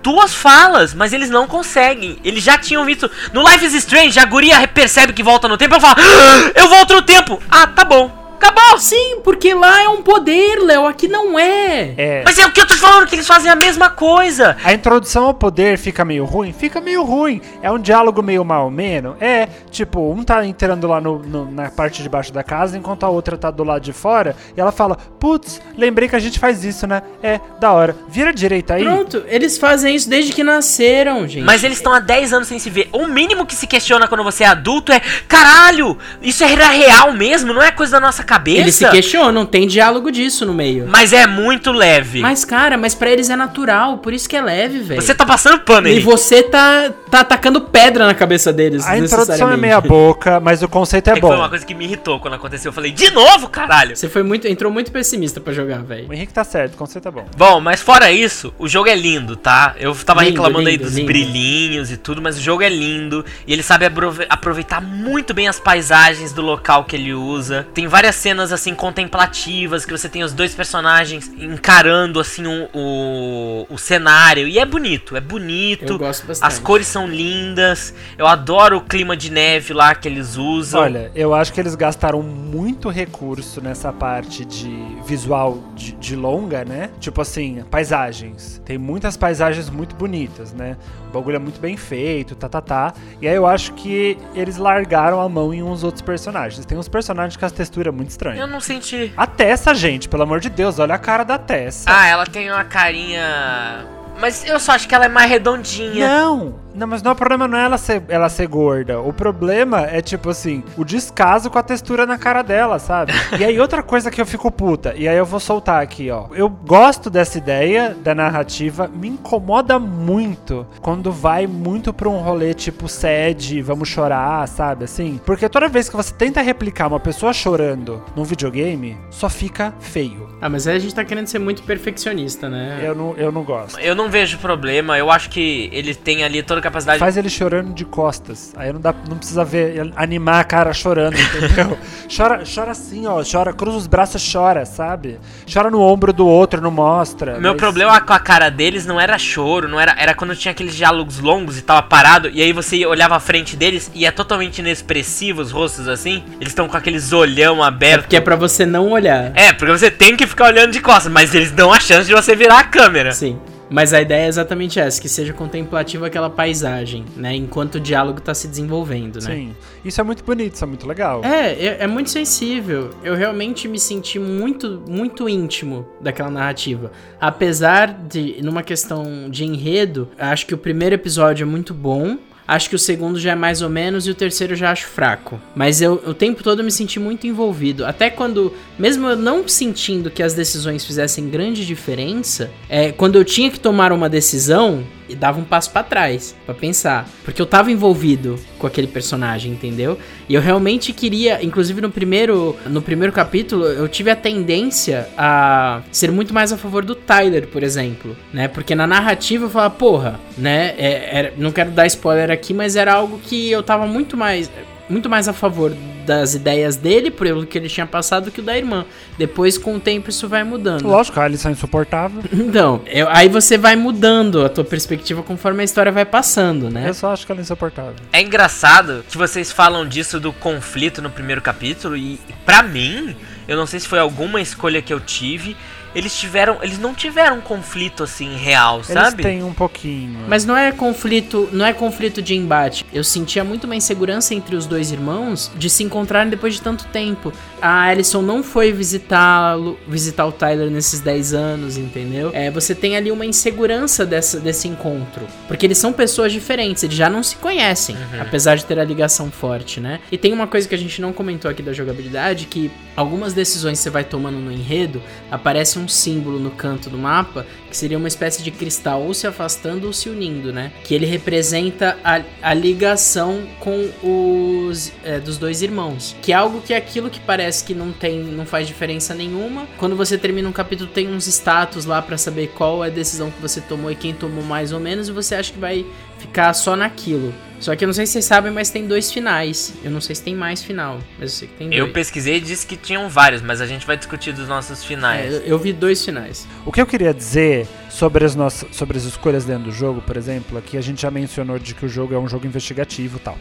duas falas, mas eles não conseguem. Eles já tinham visto. No Life is Strange, a guria percebe que volta no tempo e fala: "Ah, Eu volto no tempo! Ah, tá bom. Acabou! Sim, porque lá é um poder, Léo. Aqui não é. É. Mas é o que eu tô falando, que eles fazem a mesma coisa. A introdução ao poder fica meio ruim? Fica meio ruim. É um diálogo meio mal menos? É, tipo, um tá entrando lá no, no- na parte de baixo da casa, enquanto a outra tá do lado de fora, e ela fala, putz, lembrei que a gente faz isso, né? É, da hora. Vira direita aí. Pronto, eles fazem isso desde que nasceram, gente. Mas eles estão há 10 anos sem se ver. O mínimo que se questiona quando você é adulto é: caralho, isso era real mesmo? Não é coisa da nossa cabeça? Eles se questionam, tem diálogo disso no meio. Mas é muito leve. Mas, cara, mas pra eles é natural, por isso que é leve, velho. Você tá passando pano E aí. você tá, tá atacando pedra na cabeça deles. A introdução é meia boca, mas o conceito é É que foi bom. uma coisa que me irritou quando aconteceu. Eu falei, de novo, caralho! Você foi muito, entrou muito pessimista pra jogar, velho. O Henrique tá certo, o conceito é bom. Bom, mas fora isso, o jogo é lindo, tá? Eu tava Lindo, reclamando aí lindo, dos lindo. brilhinhos e tudo, mas o jogo é lindo. E ele sabe aprove- aproveitar muito bem as paisagens do local que ele usa. Tem várias cenas assim contemplativas, que você tem os dois personagens encarando assim o, o, o cenário. E é bonito, é bonito. As cores são lindas. Eu adoro o clima de neve lá que eles usam. Olha, eu acho que eles gastaram muito recurso nessa parte de visual de, de longa, né? Tipo assim, paisagens. Tem muitas paisagens muito bonitas, né? O bagulho é muito bem feito, tá, tá, tá. E aí eu acho que eles largaram a mão em uns outros personagens. Tem uns personagens com as texturas muito estranhas. Eu não senti. A Tessa, gente, pelo amor de Deus, olha a cara da Tessa. Ah, ela tem uma carinha. Mas eu só acho que ela é mais redondinha. Não, não, mas não, o problema não é ela ser, ela ser gorda. O problema é, tipo assim, o descaso com a textura na cara dela, sabe? [laughs] e aí, outra coisa que eu fico puta, e aí eu vou soltar aqui, ó. Eu gosto dessa ideia da narrativa, me incomoda muito quando vai muito pra um rolê tipo sede, vamos chorar, sabe? Assim. Porque toda vez que você tenta replicar uma pessoa chorando num videogame, só fica feio. Ah, mas aí a gente tá querendo ser muito perfeccionista, né? Eu não, eu não gosto. Eu não vejo problema, eu acho que ele tem ali toda capacidade. Faz ele chorando de costas. Aí não, dá, não precisa ver, animar a cara chorando, entendeu? [laughs] chora, chora assim, ó. Chora, cruza os braços, chora, sabe? Chora no ombro do outro, não mostra. Meu mas- problema com a cara deles não era choro, não era, era quando tinha aqueles diálogos longos e tava parado, e aí você olhava a frente deles e é totalmente inexpressivo os rostos assim. Eles estão com aqueles olhão É aberto. porque é pra você não olhar. É, porque você tem que ficar olhando de costas, mas eles dão a chance de você virar a câmera. Sim. Mas a ideia é exatamente essa, que seja contemplativa aquela paisagem, né? Enquanto o diálogo tá se desenvolvendo, né? Sim. Isso é muito bonito, isso é muito legal. É, é, é muito sensível. Eu realmente me senti muito, muito íntimo daquela narrativa. Apesar de, numa questão de enredo, acho que o primeiro episódio é muito bom. Acho que o segundo já é mais ou menos e o terceiro já acho fraco. Mas eu o tempo todo eu me senti muito envolvido. Até quando, mesmo eu não sentindo que as decisões fizessem grande diferença, é, quando eu tinha que tomar uma decisão, e dava um passo pra trás pra pensar, porque eu tava envolvido com aquele personagem, entendeu? E eu realmente queria, inclusive no primeiro, no primeiro capítulo, eu tive a tendência a ser muito mais a favor do Tyler, por exemplo, né? Porque na narrativa eu falava, porra, né? É, era- não quero dar spoiler aqui, mas era algo que eu tava muito mais muito mais a favor das ideias dele, pelo que ele tinha passado, do que o da irmã. Depois, com o tempo, isso vai mudando. Lógico, a Alice é insuportável. [laughs] Então, eu- aí você vai mudando a tua perspectiva conforme a história vai passando, né? Eu só acho que ela é insuportável. É engraçado que vocês falam disso do conflito no primeiro capítulo e pra mim, eu não sei se foi alguma escolha que eu tive, eles tiveram, eles não tiveram um conflito assim real, Eles sabe? têm um pouquinho. Mas não é conflito, não é conflito de embate. Eu sentia muito uma insegurança entre os dois irmãos de se encontrarem depois de tanto tempo. A Alison não foi visitá-lo, visitar o Tyler nesses 10 anos, entendeu? É, você tem ali uma insegurança dessa, desse encontro. Porque eles são pessoas diferentes, eles já não se conhecem, apesar de ter a ligação forte, né? E tem uma coisa que a gente não comentou aqui da jogabilidade, que algumas decisões que você vai tomando no enredo, aparece um símbolo no canto do mapa, que seria uma espécie de cristal ou se afastando ou se unindo, né? Que ele representa a, a ligação com os é, dos dois irmãos, que é algo que é aquilo que parece que não tem, não faz diferença nenhuma. Quando você termina um capítulo tem uns status lá pra saber qual é a decisão que você tomou e quem tomou mais ou menos e você acha que vai ficar só naquilo. Só que eu não sei se vocês sabem, mas tem dois finais. Eu não sei se tem mais final, mas eu sei que tem dois. Eu pesquisei e disse que tinham vários, mas a gente vai discutir dos nossos É, finais. eu, eu vi dois finais. O que eu queria dizer sobre as, nossas, sobre as escolhas dentro do jogo, por exemplo, aqui a gente já mencionou de que o jogo é um jogo investigativo e tal.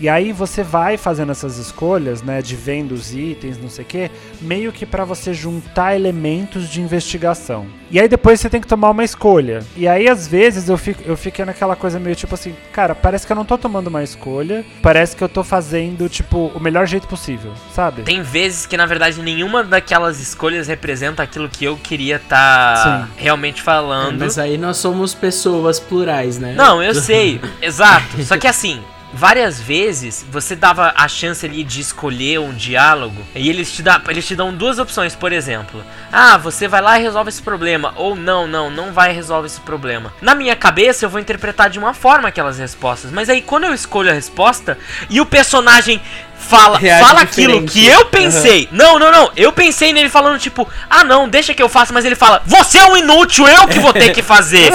E aí você vai fazendo essas escolhas, né, de vendo os itens, não sei o quê, meio que pra você juntar elementos de investigação. E aí depois você tem que tomar uma escolha. E aí às vezes eu fico eu fiquei naquela coisa meio tipo assim, cara, parece que eu não tô tomando uma escolha, parece que eu tô fazendo tipo o melhor jeito possível, sabe? Tem vezes que na verdade nenhuma daquelas escolhas representa aquilo que eu queria estar Sim. realmente falando. Mas aí nós somos pessoas plurais, né? Não, eu [laughs] sei, exato. Só que assim, várias vezes você dava a chance ali de escolher um diálogo e eles te, dá, eles te dão duas opções, por exemplo. Ah, você vai lá e resolve esse problema. Ou não, não, não vai e resolve esse problema. Na minha cabeça eu vou interpretar de uma forma aquelas respostas. Mas aí quando eu escolho a resposta e o personagem fala, Reage fala diferente. aquilo que eu pensei. Não, não, não. Eu pensei nele falando, tipo, ah não, deixa que eu faça, mas ele fala, você é um inútil, eu que vou ter que [laughs] fazer.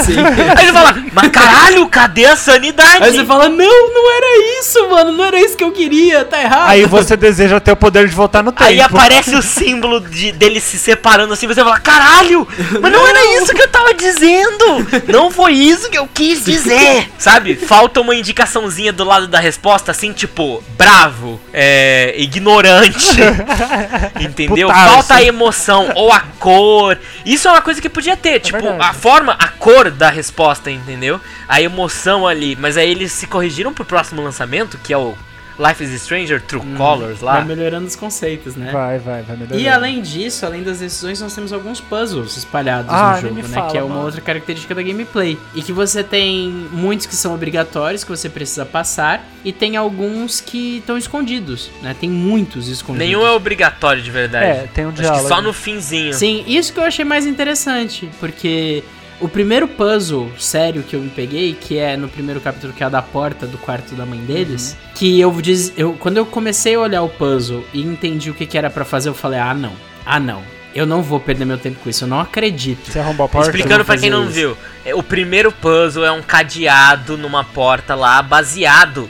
Aí ele fala, mas caralho, cadê a sanidade? Aí você fala, não, não era isso, mano, não era isso que eu queria, tá errado. Aí você deseja ter o poder de voltar no tempo. Aí aparece o [laughs] símbolo de, dele se separando assim, você fala, caralho, mas não, era isso que eu tava dizendo! Não foi isso que eu quis dizer! [laughs] Sabe? Falta uma indicaçãozinha do lado da resposta, assim, tipo, bravo, é, ignorante. [laughs] entendeu? Falta a emoção ou a cor. Isso é uma coisa que podia ter, tipo, verdade. a forma, a cor da resposta, entendeu? A emoção ali. Mas aí eles se corrigiram pro próximo lançamento, que é o Life is Stranger True Colors lá. Vai melhorando os conceitos, né? Vai, vai, vai melhorar. E além disso, além das decisões, nós temos alguns puzzles espalhados Ah, no jogo, me né? fala, que é uma mano. outra característica da gameplay. E que você tem muitos que são obrigatórios, que você precisa passar, e tem alguns que estão escondidos, né? Tem muitos escondidos. Nenhum é obrigatório de verdade. É, tem um Acho diálogo. que só no finzinho. Sim, isso que eu achei mais interessante, porque o primeiro puzzle sério que eu me peguei, que é no primeiro capítulo, que é a da porta do quarto da mãe deles, Uhum. que eu, diz, eu quando eu comecei a olhar o puzzle e entendi o que, que era pra fazer, eu falei, ah não, ah não, eu não vou perder meu tempo com isso, eu não acredito. Você arrombou a porta? Explicando pra quem não isso. viu, é, o primeiro puzzle é um cadeado numa porta lá, baseado.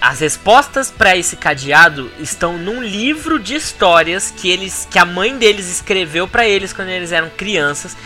As respostas pra esse cadeado estão num livro de histórias que eles, que a mãe deles escreveu pra eles quando eles eram crianças.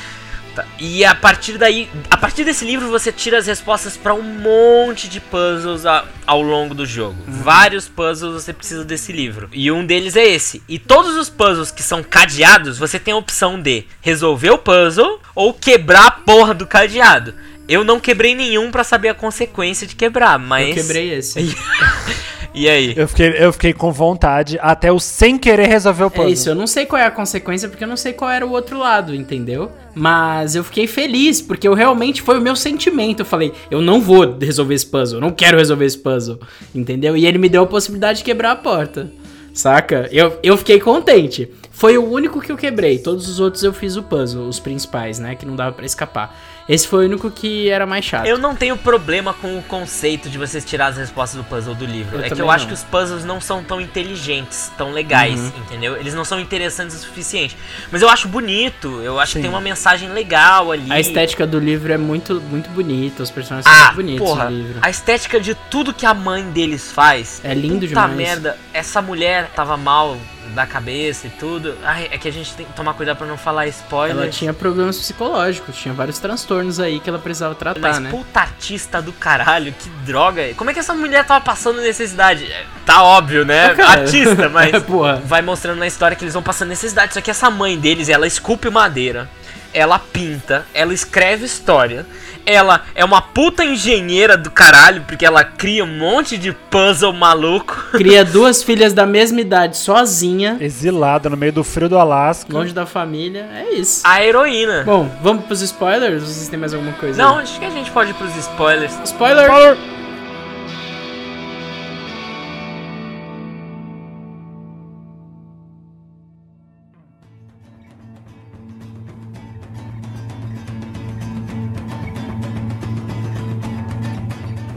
E a partir daí, a partir desse livro você tira as respostas pra um monte de puzzles a- ao longo do jogo. Vários puzzles você precisa desse livro. E um deles é esse. E todos os puzzles que são cadeados, você tem a opção de resolver o puzzle ou quebrar a porra do cadeado. Eu não quebrei nenhum pra saber a consequência de quebrar, mas Eu quebrei esse. [laughs] E aí? Eu fiquei, eu fiquei com vontade até eu sem querer resolver o puzzle. É isso, eu não sei qual é a consequência, porque eu não sei qual era o outro lado, entendeu? Mas eu fiquei feliz, porque eu realmente foi o meu sentimento. Eu falei, eu não vou resolver esse puzzle, eu não quero resolver esse puzzle, entendeu? E ele me deu a possibilidade de quebrar a porta, saca? Eu, eu fiquei contente. Foi o único que eu quebrei, todos os outros eu fiz o puzzle, os principais, né? Que não dava pra escapar. Esse foi o único que era mais chato. Eu não tenho problema com o conceito de vocês tirar as respostas do puzzle do livro. Eu é que eu acho não. que os puzzles não são tão inteligentes, tão legais, Uhum. entendeu? Eles não são interessantes o suficiente. Mas eu acho bonito, eu acho Sim. que tem uma mensagem legal ali. A estética do livro é muito, muito bonita, os personagens são Ah, muito bonitos porra, no livro. a estética de tudo que a mãe deles faz. É lindo puta demais. merda, essa mulher tava mal da cabeça e tudo. Ai, é que a gente tem que tomar cuidado pra não falar spoiler. Ela tinha problemas psicológicos, tinha vários transtornos aí que ela precisava tratar, Mas né? puta artista do caralho, que droga. Como é que essa mulher tava passando necessidade? É, Tá óbvio, né? Cara. Artista, [laughs] mas Porra. vai mostrando na história que eles vão passando necessidade. Só que essa mãe deles, ela esculpe madeira, ela pinta, ela escreve história. Ela é uma puta engenheira do caralho, porque ela cria um monte de puzzle maluco. Cria [laughs] duas filhas da mesma idade sozinha, Exilada no meio do frio do Alasca. longe da família. É isso. A heroína. Bom, vamos pros spoilers? Vocês têm mais alguma coisa? Não, aí? acho que a gente pode ir pros spoilers. Spoiler!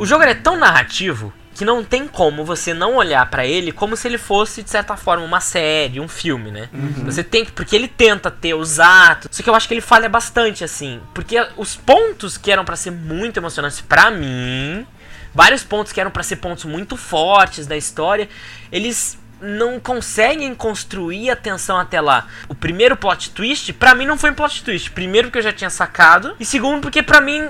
O jogo é tão narrativo que não tem como você não olhar pra ele como se ele fosse, de certa forma, uma série, um filme, né? Você tem que. Porque ele tenta ter os atos. Só que eu acho que ele falha bastante, assim. Porque os pontos que eram pra ser muito emocionantes pra mim. Vários pontos que eram pra ser pontos muito fortes da história. Eles não conseguem construir a tensão até lá. O primeiro plot twist, pra mim não foi um plot twist. Primeiro porque eu já tinha sacado. E segundo porque pra mim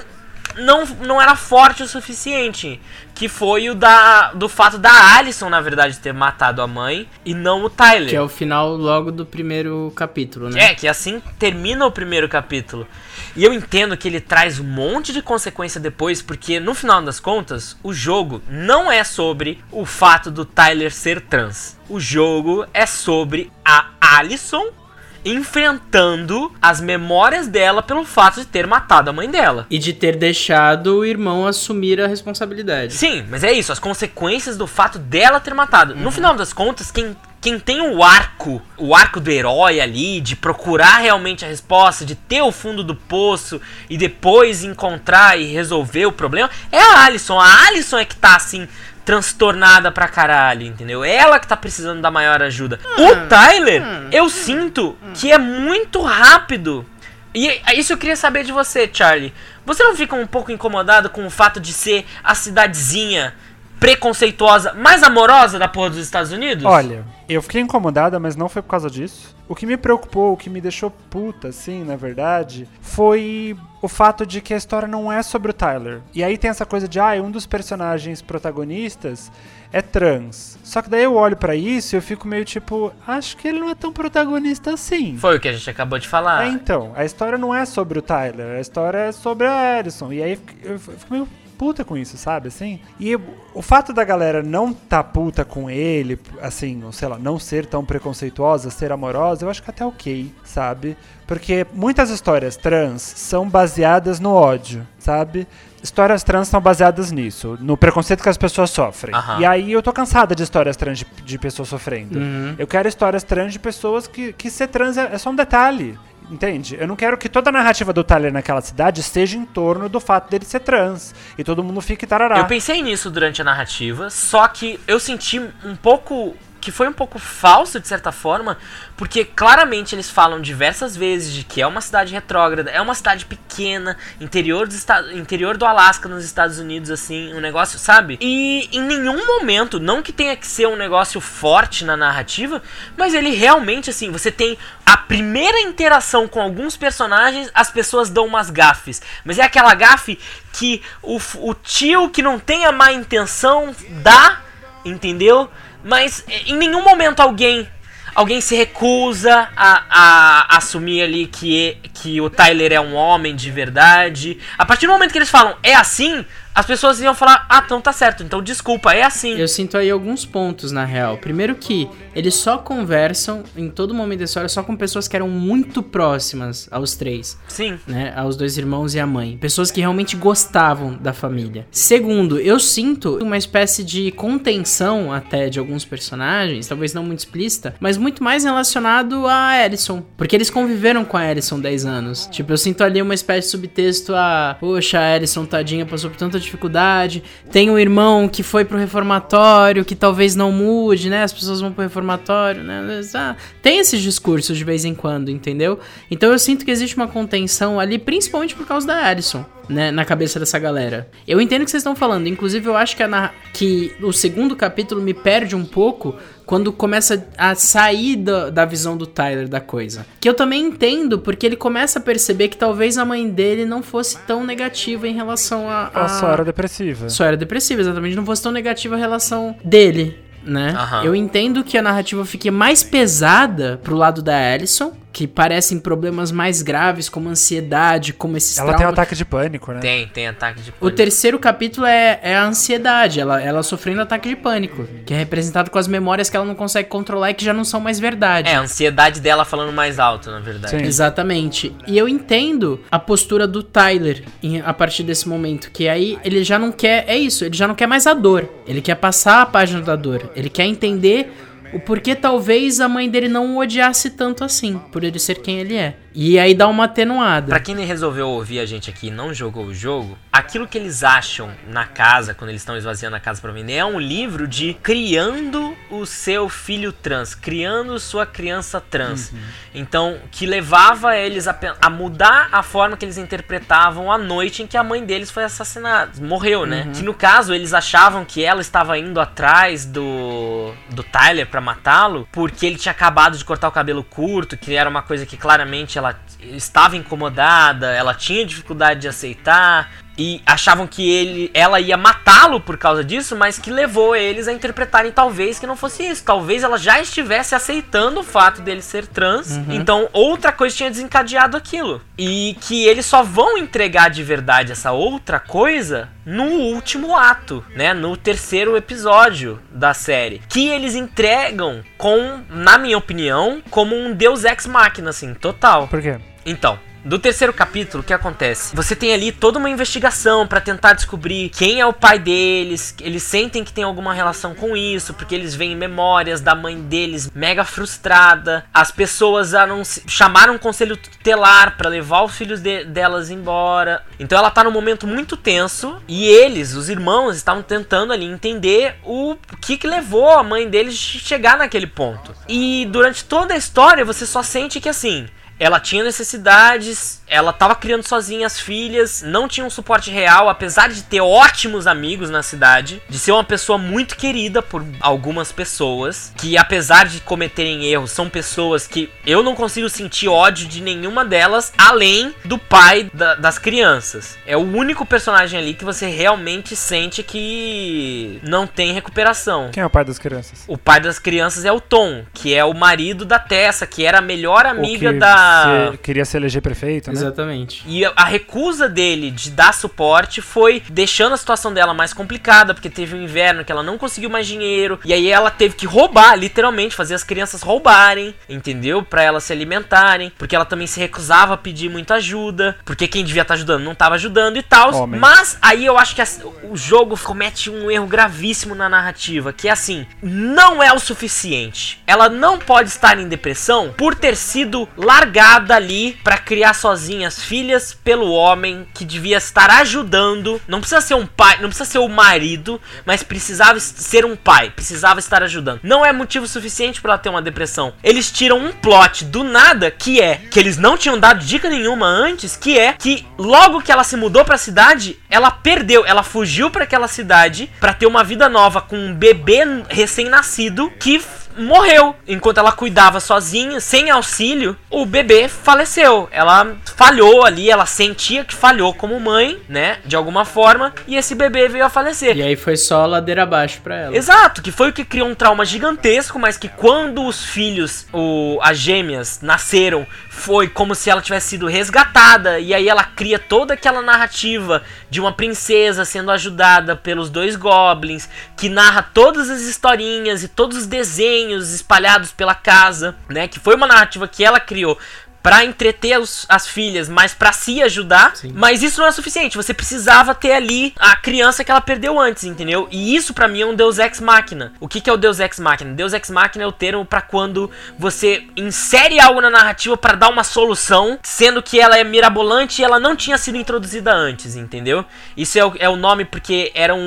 não, não era forte o suficiente. Que foi o da, do fato da Alison, na verdade, ter matado a mãe e não o Tyler. Que é o final logo do primeiro capítulo, né? É, que assim termina o primeiro capítulo. E eu entendo que ele traz um monte de consequência depois, porque no final das contas, o jogo não é sobre o fato do Tyler ser trans. O jogo é sobre a Alison enfrentando as memórias dela pelo fato de ter matado a mãe dela. E de ter deixado o irmão assumir a responsabilidade. Sim, mas é isso, as consequências do fato dela ter matado. No final das contas, quem, quem tem o arco, o arco do herói ali, de procurar realmente a resposta, de ter o fundo do poço e depois encontrar e resolver o problema, é a Alison. A Alison é que tá assim transtornada pra caralho, entendeu? Ela que tá precisando da maior ajuda. O Tyler, eu sinto que é muito rápido. E é isso eu queria saber de você, Charlie. Você não fica um pouco incomodado com o fato de ser a cidadezinha preconceituosa mais amorosa da porra dos Estados Unidos? Olha, eu fiquei incomodada, mas não foi por causa disso. O que me preocupou, o que me deixou puta, assim, na verdade, foi o fato de que a história não é sobre o Tyler. E aí tem essa coisa de, ah, um dos personagens protagonistas é trans. Só que daí eu olho pra isso e eu fico meio tipo, acho que ele não é tão protagonista assim. Foi o que a gente acabou de falar. É, então, a história não é sobre o Tyler, a história é sobre a Alison. E aí eu fico meio puta com isso, sabe, assim? E o fato da galera não tá puta com ele, assim, ou sei lá, não ser tão preconceituosa, ser amorosa, eu acho que até ok, sabe? Porque muitas histórias trans são baseadas no ódio, sabe? Histórias trans são baseadas nisso, no preconceito que as pessoas sofrem. Aham. E aí eu tô cansada de histórias trans de, de pessoas sofrendo. Uhum. Eu quero histórias trans de pessoas que, que ser trans é, é só um detalhe. Entende? Eu não quero que toda a narrativa do Tyler naquela cidade esteja em torno do fato dele ser trans. E todo mundo fique tarará. Eu pensei nisso durante a narrativa, só que eu senti um pouco. Que foi um pouco falso de certa forma, porque claramente eles falam diversas vezes de que é uma cidade retrógrada, é uma cidade pequena, interior do, esta- interior do Alasca, nos Estados Unidos, assim, um negócio, sabe? E em nenhum momento, não que tenha que ser um negócio forte na narrativa, mas ele realmente, assim, você tem a primeira interação com alguns personagens, as pessoas dão umas gafes, mas é aquela gafe que o, o tio que não tem a má intenção dá, entendeu? Mas eh, em nenhum momento alguém alguém se recusa a, a assumir ali que, que o Tyler é um homem de verdade. A partir do momento que eles falam é assim, as pessoas iam falar, ah, então tá certo, então desculpa, é assim. Eu sinto aí alguns pontos, na real. Primeiro que eles só conversam em todo momento da história só com pessoas que eram muito próximas aos três. Sim. né, aos dois irmãos e à mãe. Pessoas que realmente gostavam da família. Segundo, eu sinto uma espécie de contenção até de alguns personagens, talvez não muito explícita, mas muito mais relacionado a Alison. Porque eles conviveram com a Alison 10 anos. Tipo, eu sinto ali uma espécie de subtexto a, poxa, a Alison tadinha passou por tanta dificuldade. Tem um irmão que foi pro reformatório, que talvez não mude, né? As pessoas vão pro reformatório, né? Ah, tem esses discursos de vez em quando, entendeu? Então eu sinto que existe uma contenção ali, principalmente por causa da Alison, né? Na cabeça dessa galera. Eu entendo o que vocês estão falando. Inclusive, eu acho que, a que o segundo capítulo me perde um pouco quando começa a sair da, da visão do Tyler da coisa. Que eu também entendo, porque ele começa a perceber que talvez a mãe dele não fosse tão negativa em relação a. Ela a... só era depressiva. Só era depressiva, exatamente. Não fosse tão negativa a relação dele, né? Aham. Eu entendo que a narrativa fique mais pesada pro lado da Alison, que parecem problemas mais graves, como ansiedade, como esses Ela tem um traumas. ataque de pânico, né? Tem, tem ataque de O pânico. terceiro capítulo é, é a ansiedade, ela, ela sofrendo ataque de pânico, que é representado com as memórias que ela não consegue controlar e que já não são mais verdade. É, a ansiedade dela falando mais alto, na verdade. Sim. Exatamente. E eu entendo a postura do Tyler em- a partir desse momento, que aí ele já não quer, é isso, ele já não quer mais a dor. Ele quer passar a página da dor. Ele quer entender o porquê talvez a mãe dele não o odiasse tanto assim, por ele ser quem ele é. E aí dá uma atenuada. Pra quem resolveu ouvir a gente aqui e não jogou o jogo, aquilo que eles acham na casa, quando eles estão esvaziando a casa pra vender, é um livro de criando o seu filho trans, criando sua criança trans. Então, que levava eles a, a mudar a forma que eles interpretavam a noite em que a mãe deles foi assassinada, morreu, né? Que no caso, eles achavam que ela estava indo atrás do, do Tyler pra matá-lo, porque ele tinha acabado de cortar o cabelo curto, que era uma coisa que claramente ela estava incomodada, ela tinha dificuldade de aceitar e achavam que ele, ela ia matá-lo por causa disso, mas que levou eles a interpretarem talvez que não fosse isso. Talvez ela já estivesse aceitando o fato dele ser trans, então outra coisa tinha desencadeado aquilo. E que eles só vão entregar de verdade essa outra coisa no último ato, né? No terceiro episódio da série. Que eles entregam com, na minha opinião, como um Deus Ex Machina, assim, total. Por quê? Então, do terceiro capítulo, o que acontece? Você tem ali toda uma investigação para tentar descobrir quem é o pai deles. Eles sentem que tem alguma relação com isso, porque eles veem memórias da mãe deles mega frustrada. As pessoas chamaram um conselho tutelar para levar os filhos de delas embora. Então ela tá num momento muito tenso e eles, os irmãos, estavam tentando ali entender o que que levou a mãe deles chegar naquele ponto. E durante toda a história você só sente que assim, ela tinha necessidades, ela estava criando sozinha as filhas, não tinha um suporte real, apesar de ter ótimos amigos na cidade, de ser uma pessoa muito querida por algumas pessoas, que apesar de cometerem erros, são pessoas que eu não consigo sentir ódio de nenhuma delas, além do pai da, das crianças. É o único personagem ali que você realmente sente que não tem recuperação. Quem é o pai das crianças? O pai das crianças é o Tom, que é o marido da Tessa, que era a melhor amiga da queria se eleger prefeito, né? Exatamente. E a recusa dele de dar suporte foi deixando a situação dela mais complicada, porque teve um inverno que ela não conseguiu mais dinheiro, e aí ela teve que roubar, literalmente, fazer as crianças roubarem, entendeu? Para elas se alimentarem, porque ela também se recusava a pedir muita ajuda, porque quem devia estar tá ajudando não estava ajudando e tal. Mas aí eu acho que o jogo comete um erro gravíssimo na narrativa, que é assim, não é o suficiente. Ela não pode estar em depressão por ter sido largada largada ali para criar sozinha as filhas pelo homem que devia estar ajudando. Não precisa ser um pai, não precisa ser o marido, mas precisava ser um pai, precisava estar ajudando. Não é motivo suficiente para ela ter uma depressão. Eles tiram um plot do nada que é que eles não tinham dado dica nenhuma antes, que é que logo que ela se mudou para a cidade, ela perdeu, ela fugiu para aquela cidade para ter uma vida nova com um bebê recém-nascido que morreu. Enquanto ela cuidava sozinha, sem auxílio, o bebê faleceu. Ela falhou ali, ela sentia que falhou como mãe, né? De alguma forma, e esse bebê veio a falecer. E aí foi só ladeira abaixo pra ela. Exato, que foi o que criou um trauma gigantesco, mas que quando os filhos, o, as gêmeas, nasceram, foi como se ela tivesse sido resgatada. E aí ela cria toda aquela narrativa de uma princesa sendo ajudada pelos dois goblins, que narra todas as historinhas e todos os desenhos espalhados pela casa, né? Que foi uma narrativa que ela criou para entreter os, as filhas, mas para se ajudar. Sim. Mas isso não é suficiente. Você precisava ter ali a criança que ela perdeu antes, entendeu? E isso para mim é um Deus Ex Machina. O que, que é o Deus Ex Machina? Deus Ex Machina é o termo para quando você insere algo na narrativa para dar uma solução, sendo que ela é mirabolante e ela não tinha sido introduzida antes, entendeu? Isso é o, é o nome porque eram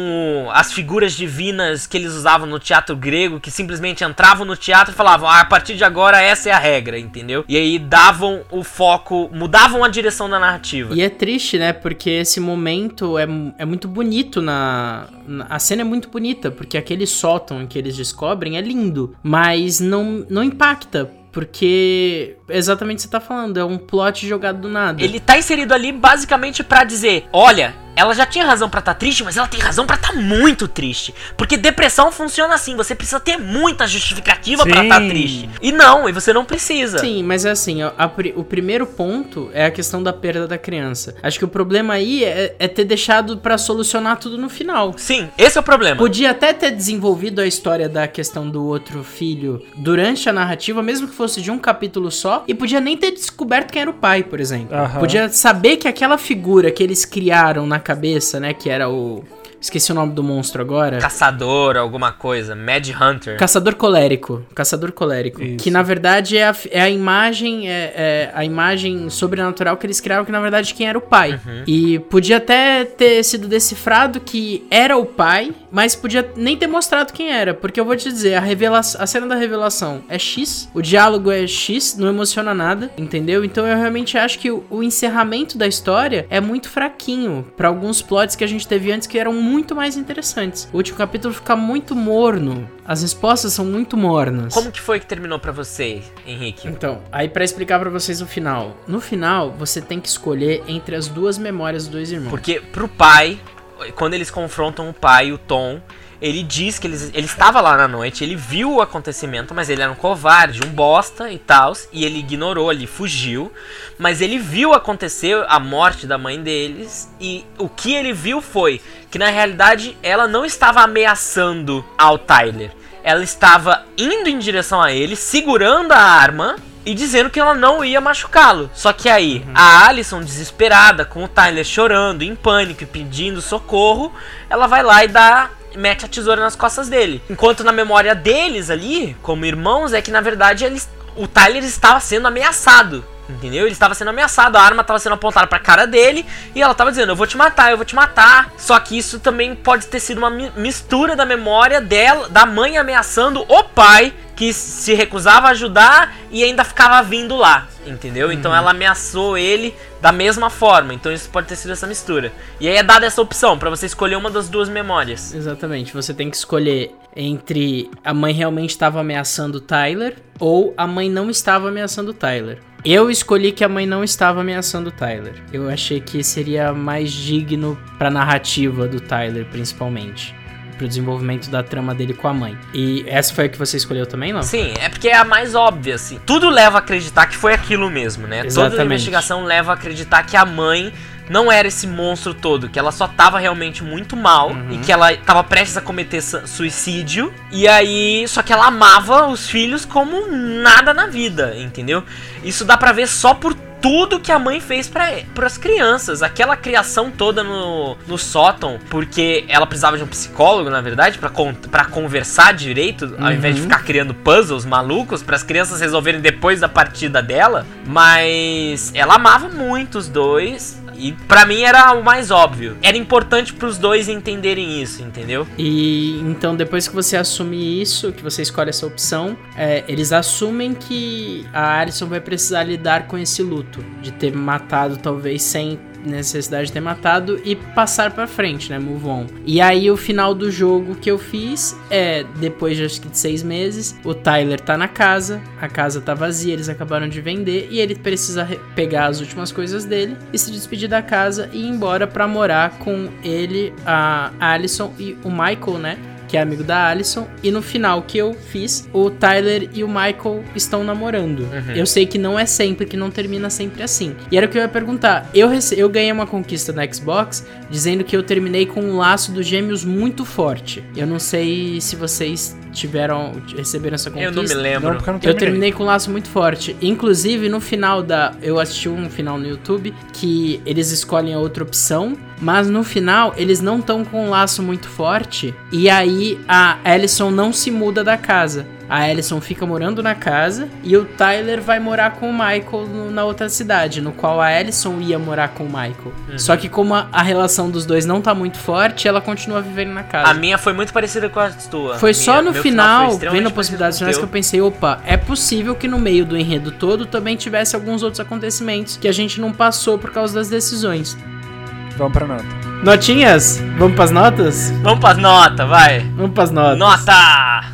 as figuras divinas que eles usavam no teatro grego, que simplesmente entravam no teatro e falavam: ah, a partir de agora essa é a regra, entendeu? E aí davam mudavam o foco, mudavam a direção da narrativa. E é triste, né? Porque esse momento é, é muito bonito na, na, A cena é muito bonita, porque aquele sótão que eles descobrem é lindo, mas não, não impacta. Porque exatamente o que você tá falando, é um plot jogado do nada. Ele tá inserido ali basicamente para dizer: olha, ela já tinha razão para estar tá triste, mas ela tem razão para estar tá muito triste. Porque depressão funciona assim, você precisa ter muita justificativa para estar tá triste. E não, e você não precisa. Sim, mas é assim, a, a, o primeiro ponto é a questão da perda da criança. Acho que o problema aí é, é ter deixado para solucionar tudo no final. Sim, esse é o problema. Podia até ter desenvolvido a história da questão do outro filho durante a narrativa, mesmo que fosse de um capítulo só, e podia nem ter descoberto quem era o pai, por exemplo. Uhum. Podia saber que aquela figura que eles criaram na cabeça, né? Que era o Esqueci o nome do monstro agora. Caçador, alguma coisa. Mad Hunter. Caçador colérico. Caçador colérico. Isso. Que na verdade é a, é a imagem. É, é, a imagem sobrenatural que eles criaram, que na verdade quem era o pai. Uhum. E podia até ter sido decifrado que era o pai, mas podia nem ter mostrado quem era. Porque eu vou te dizer, a, revelação, a cena da revelação é X, o diálogo é X, não emociona nada, entendeu? Então eu realmente acho que o, o encerramento da história é muito fraquinho para alguns plots que a gente teve antes que eram muito muito mais interessantes. O último capítulo fica muito morno. As respostas são muito mornas. Como que foi que terminou para você, Henrique? Então, aí para explicar para vocês o final. No final, você tem que escolher entre as duas memórias dos dois irmãos. Porque pro pai, quando eles confrontam o pai, o Tom, ele diz que ele, ele estava lá na noite, ele viu o acontecimento, mas ele era um covarde, um bosta e tal, e ele ignorou, ele fugiu, mas ele viu acontecer a morte da mãe deles, e o que ele viu foi que na realidade ela não estava ameaçando ao Tyler, ela estava indo em direção a ele, segurando a arma e dizendo que ela não ia machucá-lo. Só que aí, a Alison, desesperada, com o Tyler chorando, em pânico e pedindo socorro, ela vai lá e dá mete a tesoura nas costas dele. Enquanto na memória deles ali, como irmãos, é que na verdade eles, o Tyler estava sendo ameaçado. Entendeu? Ele estava sendo ameaçado, a arma estava sendo apontada pra cara dele e ela estava dizendo: Eu vou te matar, eu vou te matar. Só que isso também pode ter sido uma mistura da memória dela, da mãe ameaçando o pai que se recusava a ajudar e ainda ficava vindo lá, entendeu? Então uhum. ela ameaçou ele da mesma forma. Então isso pode ter sido essa mistura. E aí é dada essa opção para você escolher uma das duas memórias. Exatamente. Você tem que escolher entre a mãe realmente estava ameaçando o Tyler ou a mãe não estava ameaçando o Tyler. Eu escolhi que a mãe não estava ameaçando o Tyler. Eu achei que seria mais digno pra narrativa do Tyler, principalmente. Pro desenvolvimento da trama dele com a mãe. E essa foi a que você escolheu também, não? Sim, é porque é a mais óbvia, assim. Tudo leva a acreditar que foi aquilo mesmo, né? Exatamente. Toda a investigação leva a acreditar que a mãe não era esse monstro todo, que ela só tava realmente muito mal uhum. e que ela tava prestes a cometer suicídio. E aí, só que ela amava os filhos como nada na vida, entendeu? Isso dá pra ver só por tudo que a mãe fez para as crianças. Aquela criação toda no, no sótão, porque ela precisava de um psicólogo, na verdade, para conversar direito, uhum. ao invés de uhum. ficar criando puzzles malucos para as crianças resolverem depois da partida dela. Mas ela amava muito os dois. E para mim era o mais óbvio. Era importante para os dois entenderem isso, entendeu? E então depois que você assume isso, que você escolhe essa opção, é, eles assumem que a Alison vai precisar lidar com esse luto de ter matado talvez sem necessidade de ter matado e passar para frente, né? Move on. E aí o final do jogo que eu fiz é depois de acho que de seis meses, o Tyler tá na casa, a casa tá vazia, eles acabaram de vender e ele precisa pegar as últimas coisas dele e se despedir da casa e ir embora para morar com ele, a Alison e o Michael, né? Que é amigo da Alison, e no final que eu fiz, o Tyler e o Michael estão namorando. Uhum. Eu sei que não é sempre, que não termina sempre assim. E era o que eu ia perguntar. Eu, rece... eu ganhei uma conquista no Xbox dizendo que eu terminei com um laço dos gêmeos muito forte. Eu não sei se vocês tiveram receberam essa conquista. Eu não me lembro. Não, eu, terminei. eu, terminei. com um laço muito forte. Inclusive, no final da. Eu assisti um final no YouTube que eles escolhem a outra opção. Mas no final, eles não estão com um laço muito forte. E aí a Ellison não se muda da casa. A Alison fica morando na casa e o Tyler vai morar com o Michael no, na outra cidade, no qual a Alison ia morar com o Michael. Uhum. Só que como a, a, relação dos dois não tá muito forte, ela continua vivendo na casa. A minha foi muito parecida com a tua. Foi minha, só no final, final vendo possibilidades finais, que eu pensei, opa, é possível que no meio do enredo todo também tivesse alguns outros acontecimentos que a gente não passou por causa das decisões. Vamos pra nota. Notinhas? Vamos pras notas? Vamos pras notas, vai. Vamos pras notas. Nota!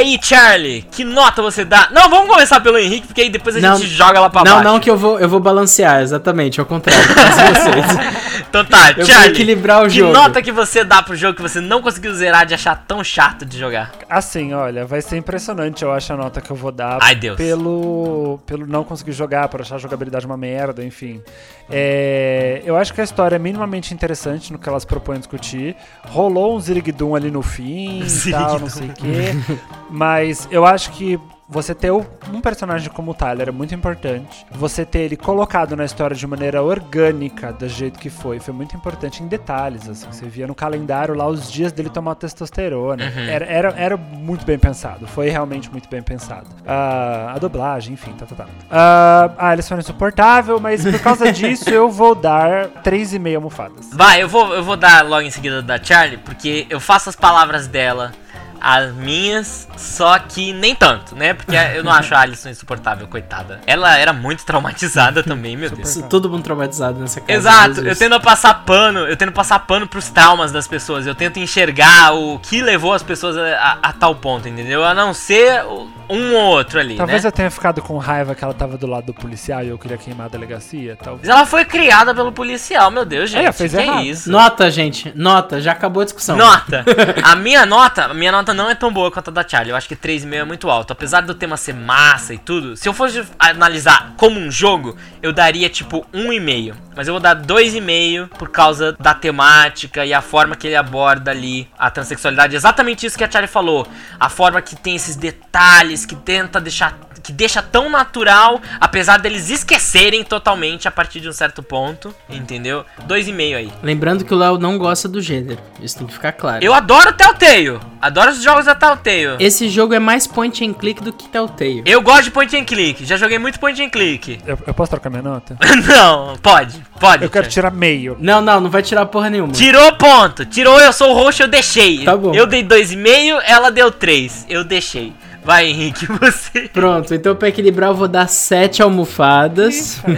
Aí, Charlie, que nota você dá? Não, vamos começar pelo Henrique, porque aí depois a não, gente joga lá pra não, baixo. Não, não, que eu vou, eu vou balancear, exatamente, ao contrário. [laughs] então tá, eu Charlie, vou equilibrar o que jogo. Que nota que você dá pro jogo que você não conseguiu zerar de achar tão chato de jogar? Assim, olha, vai ser impressionante, eu acho, a nota que eu vou dar. Ai, Deus. Pelo, pelo não conseguir jogar, por achar a jogabilidade uma merda, enfim. É, eu acho que a história é minimamente interessante no que elas propõem discutir. Rolou um Zirigdum ali no fim e [laughs] tal, não sei o quê. Mas eu acho que você ter um personagem como o Tyler é muito importante. Você ter ele colocado na história de maneira orgânica, do jeito que foi, foi muito importante em detalhes. Assim. Você via no calendário lá os dias dele tomar testosterona. Uhum. Era, era, era muito bem pensado. Foi realmente muito bem pensado. Uh, a dublagem, enfim, tá, tá, tá. Uh, a Alison é insuportável, mas por causa [laughs] disso eu vou dar 3,5 almofadas. Vai, eu vou, eu vou dar logo em seguida da Charlie, porque eu faço as palavras dela as minhas, só que nem tanto, né? Porque [laughs] eu não acho a Alison insuportável, coitada. Ela era muito traumatizada também, meu Deus. Todo mundo traumatizado nessa casa. Exato, eu tento passar pano, eu tento passar pano pros traumas das pessoas, eu tento enxergar o que levou as pessoas a, a, a tal ponto, entendeu? A não ser Um ou outro ali, Talvez né? eu tenha ficado com raiva que ela tava do lado do policial e eu queria queimar a delegacia. Talvez. Ela foi criada pelo policial, meu Deus, gente. É, fez que errado. isso? Nota, gente. Nota. Já acabou a discussão. Nota. A minha nota, a minha nota não é tão boa quanto a da Charlie. Eu acho que 3,5 é muito alto. Apesar do tema ser massa e tudo, se eu fosse analisar como um jogo, eu daria tipo 1,5. Mas eu vou dar 2,5 por causa da temática e a forma que ele aborda ali a transexualidade. Exatamente isso que a Charlie falou. A forma que tem esses detalhes, que tenta deixar que deixa tão natural, apesar deles esquecerem totalmente a partir de um certo ponto, entendeu? 2,5 aí. Lembrando que o Léo não gosta do gênero. Isso tem que ficar claro. Eu adoro Telltale. Adoro os jogos da Telltale. Esse jogo é mais point and click do que Telltale. Eu gosto de point and click. Já joguei muito point and click. [laughs] Eu, eu posso trocar minha nota? não, pode. Pode. Eu quero Thiago. tirar meio. Não, não, não vai tirar porra nenhuma. Tirou ponto. Tirou, eu sou o roxo, eu deixei. Tá bom. Eu dei 2,5, ela deu 3. Eu deixei. Vai, Henrique, [laughs] você. Pronto, então pra equilibrar eu vou dar 7 almofadas. [laughs]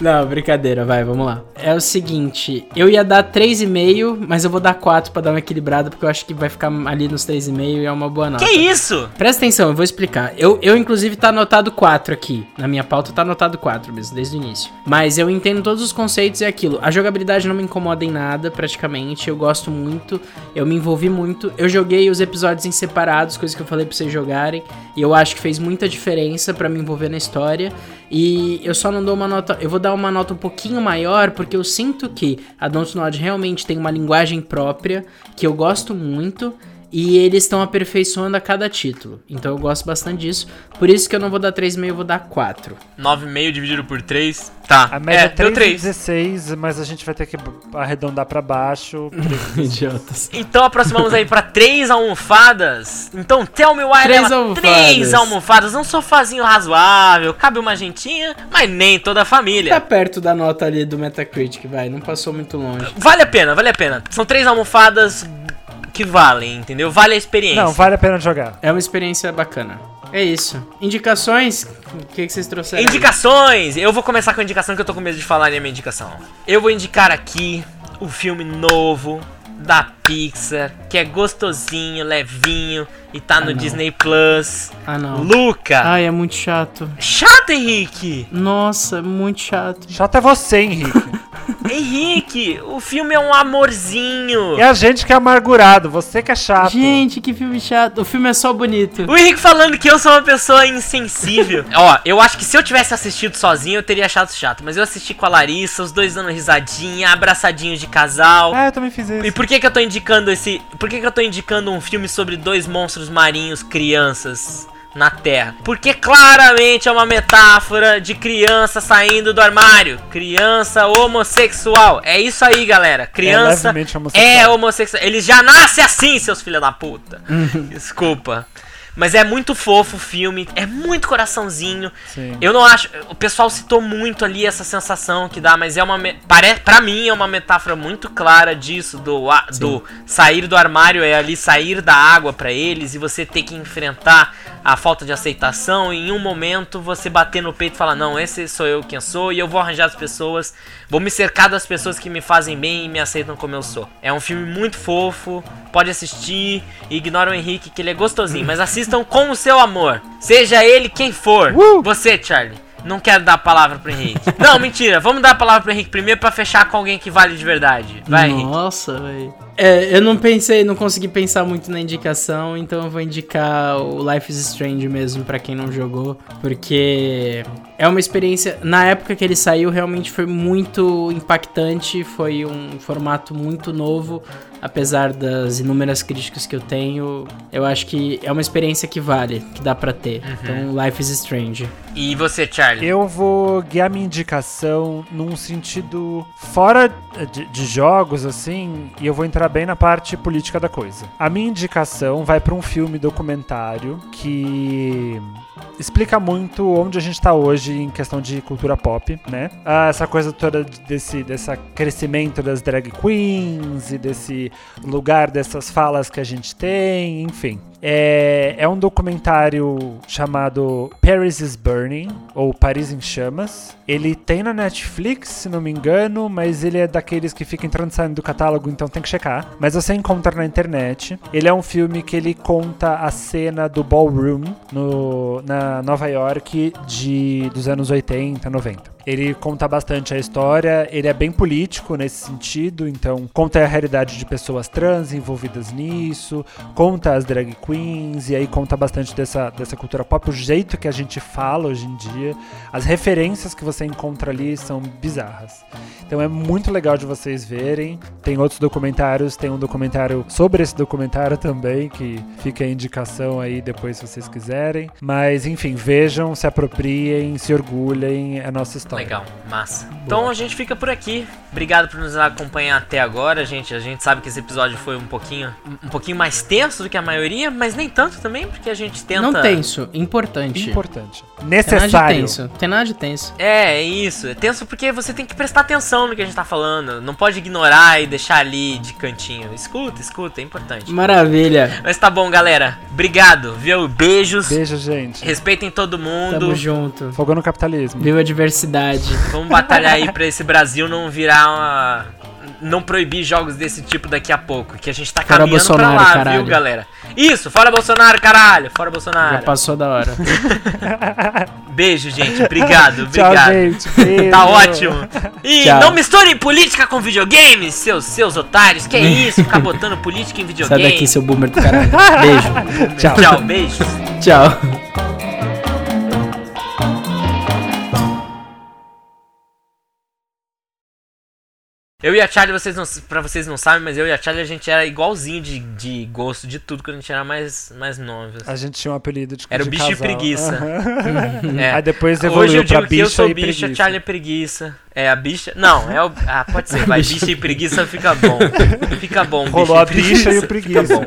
Não, brincadeira, vai, vamos lá. É o seguinte, eu ia dar 3,5, mas eu vou dar 4 pra dar uma equilibrada, porque eu acho que vai ficar ali nos 3,5 e é uma boa nota. que isso? Presta atenção, eu vou explicar. Eu, eu inclusive, tá anotado 4 aqui. Na minha pauta tá anotado 4 mesmo, desde o início. Mas eu entendo todos os conceitos e aquilo. A jogabilidade não me incomoda em nada, praticamente. Eu gosto muito, eu me envolvi muito. Eu joguei os episódios em separados, coisas que eu falei pra vocês jogarem. E eu acho que fez muita diferença pra me envolver na história. E eu só não dou uma nota. Eu vou dar uma nota um pouquinho maior, porque eu sinto que a Dontnod realmente tem uma linguagem própria, que eu gosto muito. E eles estão aperfeiçoando a cada título. Então eu gosto bastante disso. Por isso que eu não vou dar 3,5, eu vou dar 4. 9,5 dividido por 3. Tá. A média é, é deu 3. 3,16, mas a gente vai ter que arredondar pra baixo. [laughs] Idiotas. Então aproximamos aí pra três almofadas. Então tell me why Três ela- almofadas. três almofadas. Um sofazinho razoável, cabe uma gentinha, mas nem toda a Tá família. perto da nota ali do Metacritic, vai. Não passou muito longe. Vale a pena, vale a pena. São três almofadas que valem, entendeu? Vale a experiência. Não, vale a pena jogar. É uma experiência bacana. É isso. Indicações? O que, que vocês trouxeram? aí? Indicações! Eu vou começar com a indicação que eu tô com medo de falar a minha indicação. Eu vou indicar aqui o filme novo da Pixar, que é gostosinho, levinho e tá no não. Disney Plus. Ah, não. Luca! Ai, é muito chato. Chato, Henrique! Nossa, muito chato. Chato é você, Henrique. [laughs] Henrique, o filme é um amorzinho. e a gente que é amargurado, você que é chato. Gente, que filme chato. O filme é só bonito. O Henrique falando que eu sou uma pessoa insensível. [laughs] Ó, eu acho que se eu tivesse assistido sozinho, eu teria achado chato. Mas eu assisti com a Larissa, os dois dando risadinha, abraçadinhos de casal. Ah, eu também fiz isso. E por que que eu tô indicando esse... Por que que eu tô indicando um filme sobre dois monstros marinhos crianças na Terra? Porque claramente é uma metáfora de criança saindo do armário. Criança homossexual. É isso aí, galera. Criança levemente homossexual. é homossexual. Eles já nascem assim, seus filhos da puta. Desculpa. Mas é muito fofo o filme, é muito coraçãozinho. Sim. Eu não acho. O pessoal citou muito ali essa sensação que dá, mas é uma. Pare, pra mim é uma metáfora muito clara disso, do, a- do sair do armário é ali sair da água pra eles e você ter que enfrentar a falta de aceitação. E em um momento você bater no peito e falar: Não, esse sou eu quem sou e eu vou arranjar as pessoas, vou me cercar das pessoas que me fazem bem e me aceitam como eu sou. É um filme muito fofo, pode assistir, ignora o Henrique que ele é gostosinho, mas assistam com o seu amor, seja ele quem for. Uh! Você, Charlie. Não quero dar a palavra pro Henrique. [laughs] Não, mentira. Vamos dar a palavra pro Henrique primeiro pra fechar com alguém que vale de verdade. Vai, Henrique. Nossa, velho. É, eu não pensei, não consegui pensar muito na indicação, então eu vou indicar o Life is Strange mesmo pra quem não jogou, porque é uma experiência. Na época que ele saiu, realmente foi muito impactante, foi um formato muito novo, apesar das inúmeras críticas que eu tenho. Eu acho que é uma experiência que vale, que dá pra ter. Então, Life is Strange. E você, Charlie? Eu vou guiar minha indicação num sentido fora de, de jogos, assim, e eu vou entrar bem na parte política da coisa. A minha indicação vai para um filme documentário que explica muito onde a gente tá hoje em questão de cultura pop, né? Ah, essa coisa toda desse, desse crescimento das drag queens e desse lugar dessas falas que a gente tem, enfim. É, é um documentário chamado Paris is Burning, ou Paris em Chamas. Ele tem na Netflix, se não me engano, mas ele é daqueles que fica entrando e saindo do catálogo, então tem que checar. Mas você encontra na internet. Ele é um filme que ele conta a cena do ballroom no, na Nova York de, dos anos 80, 90. Ele conta bastante a história, ele é bem político nesse sentido, então conta a realidade de pessoas trans envolvidas nisso, conta as drag queens, e aí conta bastante dessa, dessa cultura pop, o jeito que a gente fala hoje em dia. As referências que você encontra ali são bizarras. Então é muito legal de vocês verem. Tem outros documentários, tem um documentário sobre esse documentário também, que fica a indicação aí depois se vocês quiserem. Mas enfim, vejam, se apropriem, se orgulhem, é a nossa história. Legal, massa. Boa. Então a gente fica por aqui. Obrigado por nos acompanhar até agora, gente. A gente sabe que esse episódio foi um pouquinho, um pouquinho mais tenso do que a maioria, mas nem tanto também, porque a gente tenta. Não tenso, importante. Importante. Necessário. Tem nada de tenso. Tem nada de tenso. É, é isso. É tenso porque você tem que prestar atenção no que a gente tá falando. Não pode ignorar e deixar ali de cantinho. Escuta, escuta, é importante. Maravilha. Mas tá bom, galera. Obrigado, viu? Beijos. Beijo, gente. Respeitem todo mundo. Tamo junto. Fogo no capitalismo. Viva a diversidade verdade. [laughs] Vamos batalhar aí pra esse Brasil não virar uma. Não proibir jogos desse tipo daqui a pouco. Que a gente tá fora caminhando Bolsonaro, pra lá, caralho. viu, galera? Isso, fora Bolsonaro, caralho! Fora Bolsonaro. Já passou da hora. [laughs] Beijo, gente. Obrigado, [laughs] obrigado. Tchau, gente. Beijo. Tá ótimo. E Tchau. não misture política com videogames, seus, seus otários. Que é isso? Ficar botando política em videogame. Sai daqui, seu boomer do caralho. Beijo. Tchau. Tchau, beijos. Tchau. Eu e a Charlie, vocês não, pra vocês não sabem, mas eu e a Charlie a gente era igualzinho de, de gosto de tudo quando a gente era mais, mais novos. A gente tinha um apelido de Era de o bicho casal. e preguiça. [laughs] Uhum. é. Aí depois evoluiu Hoje eu digo pra que eu sou bicho, bicho, a Charlie é preguiça. É, a bicha. Não, é o. Ah, pode ser, [laughs] vai. bicha e preguiça fica bom. Fica bom, Rolou bicha a bicha e o preguiça. Fica bom.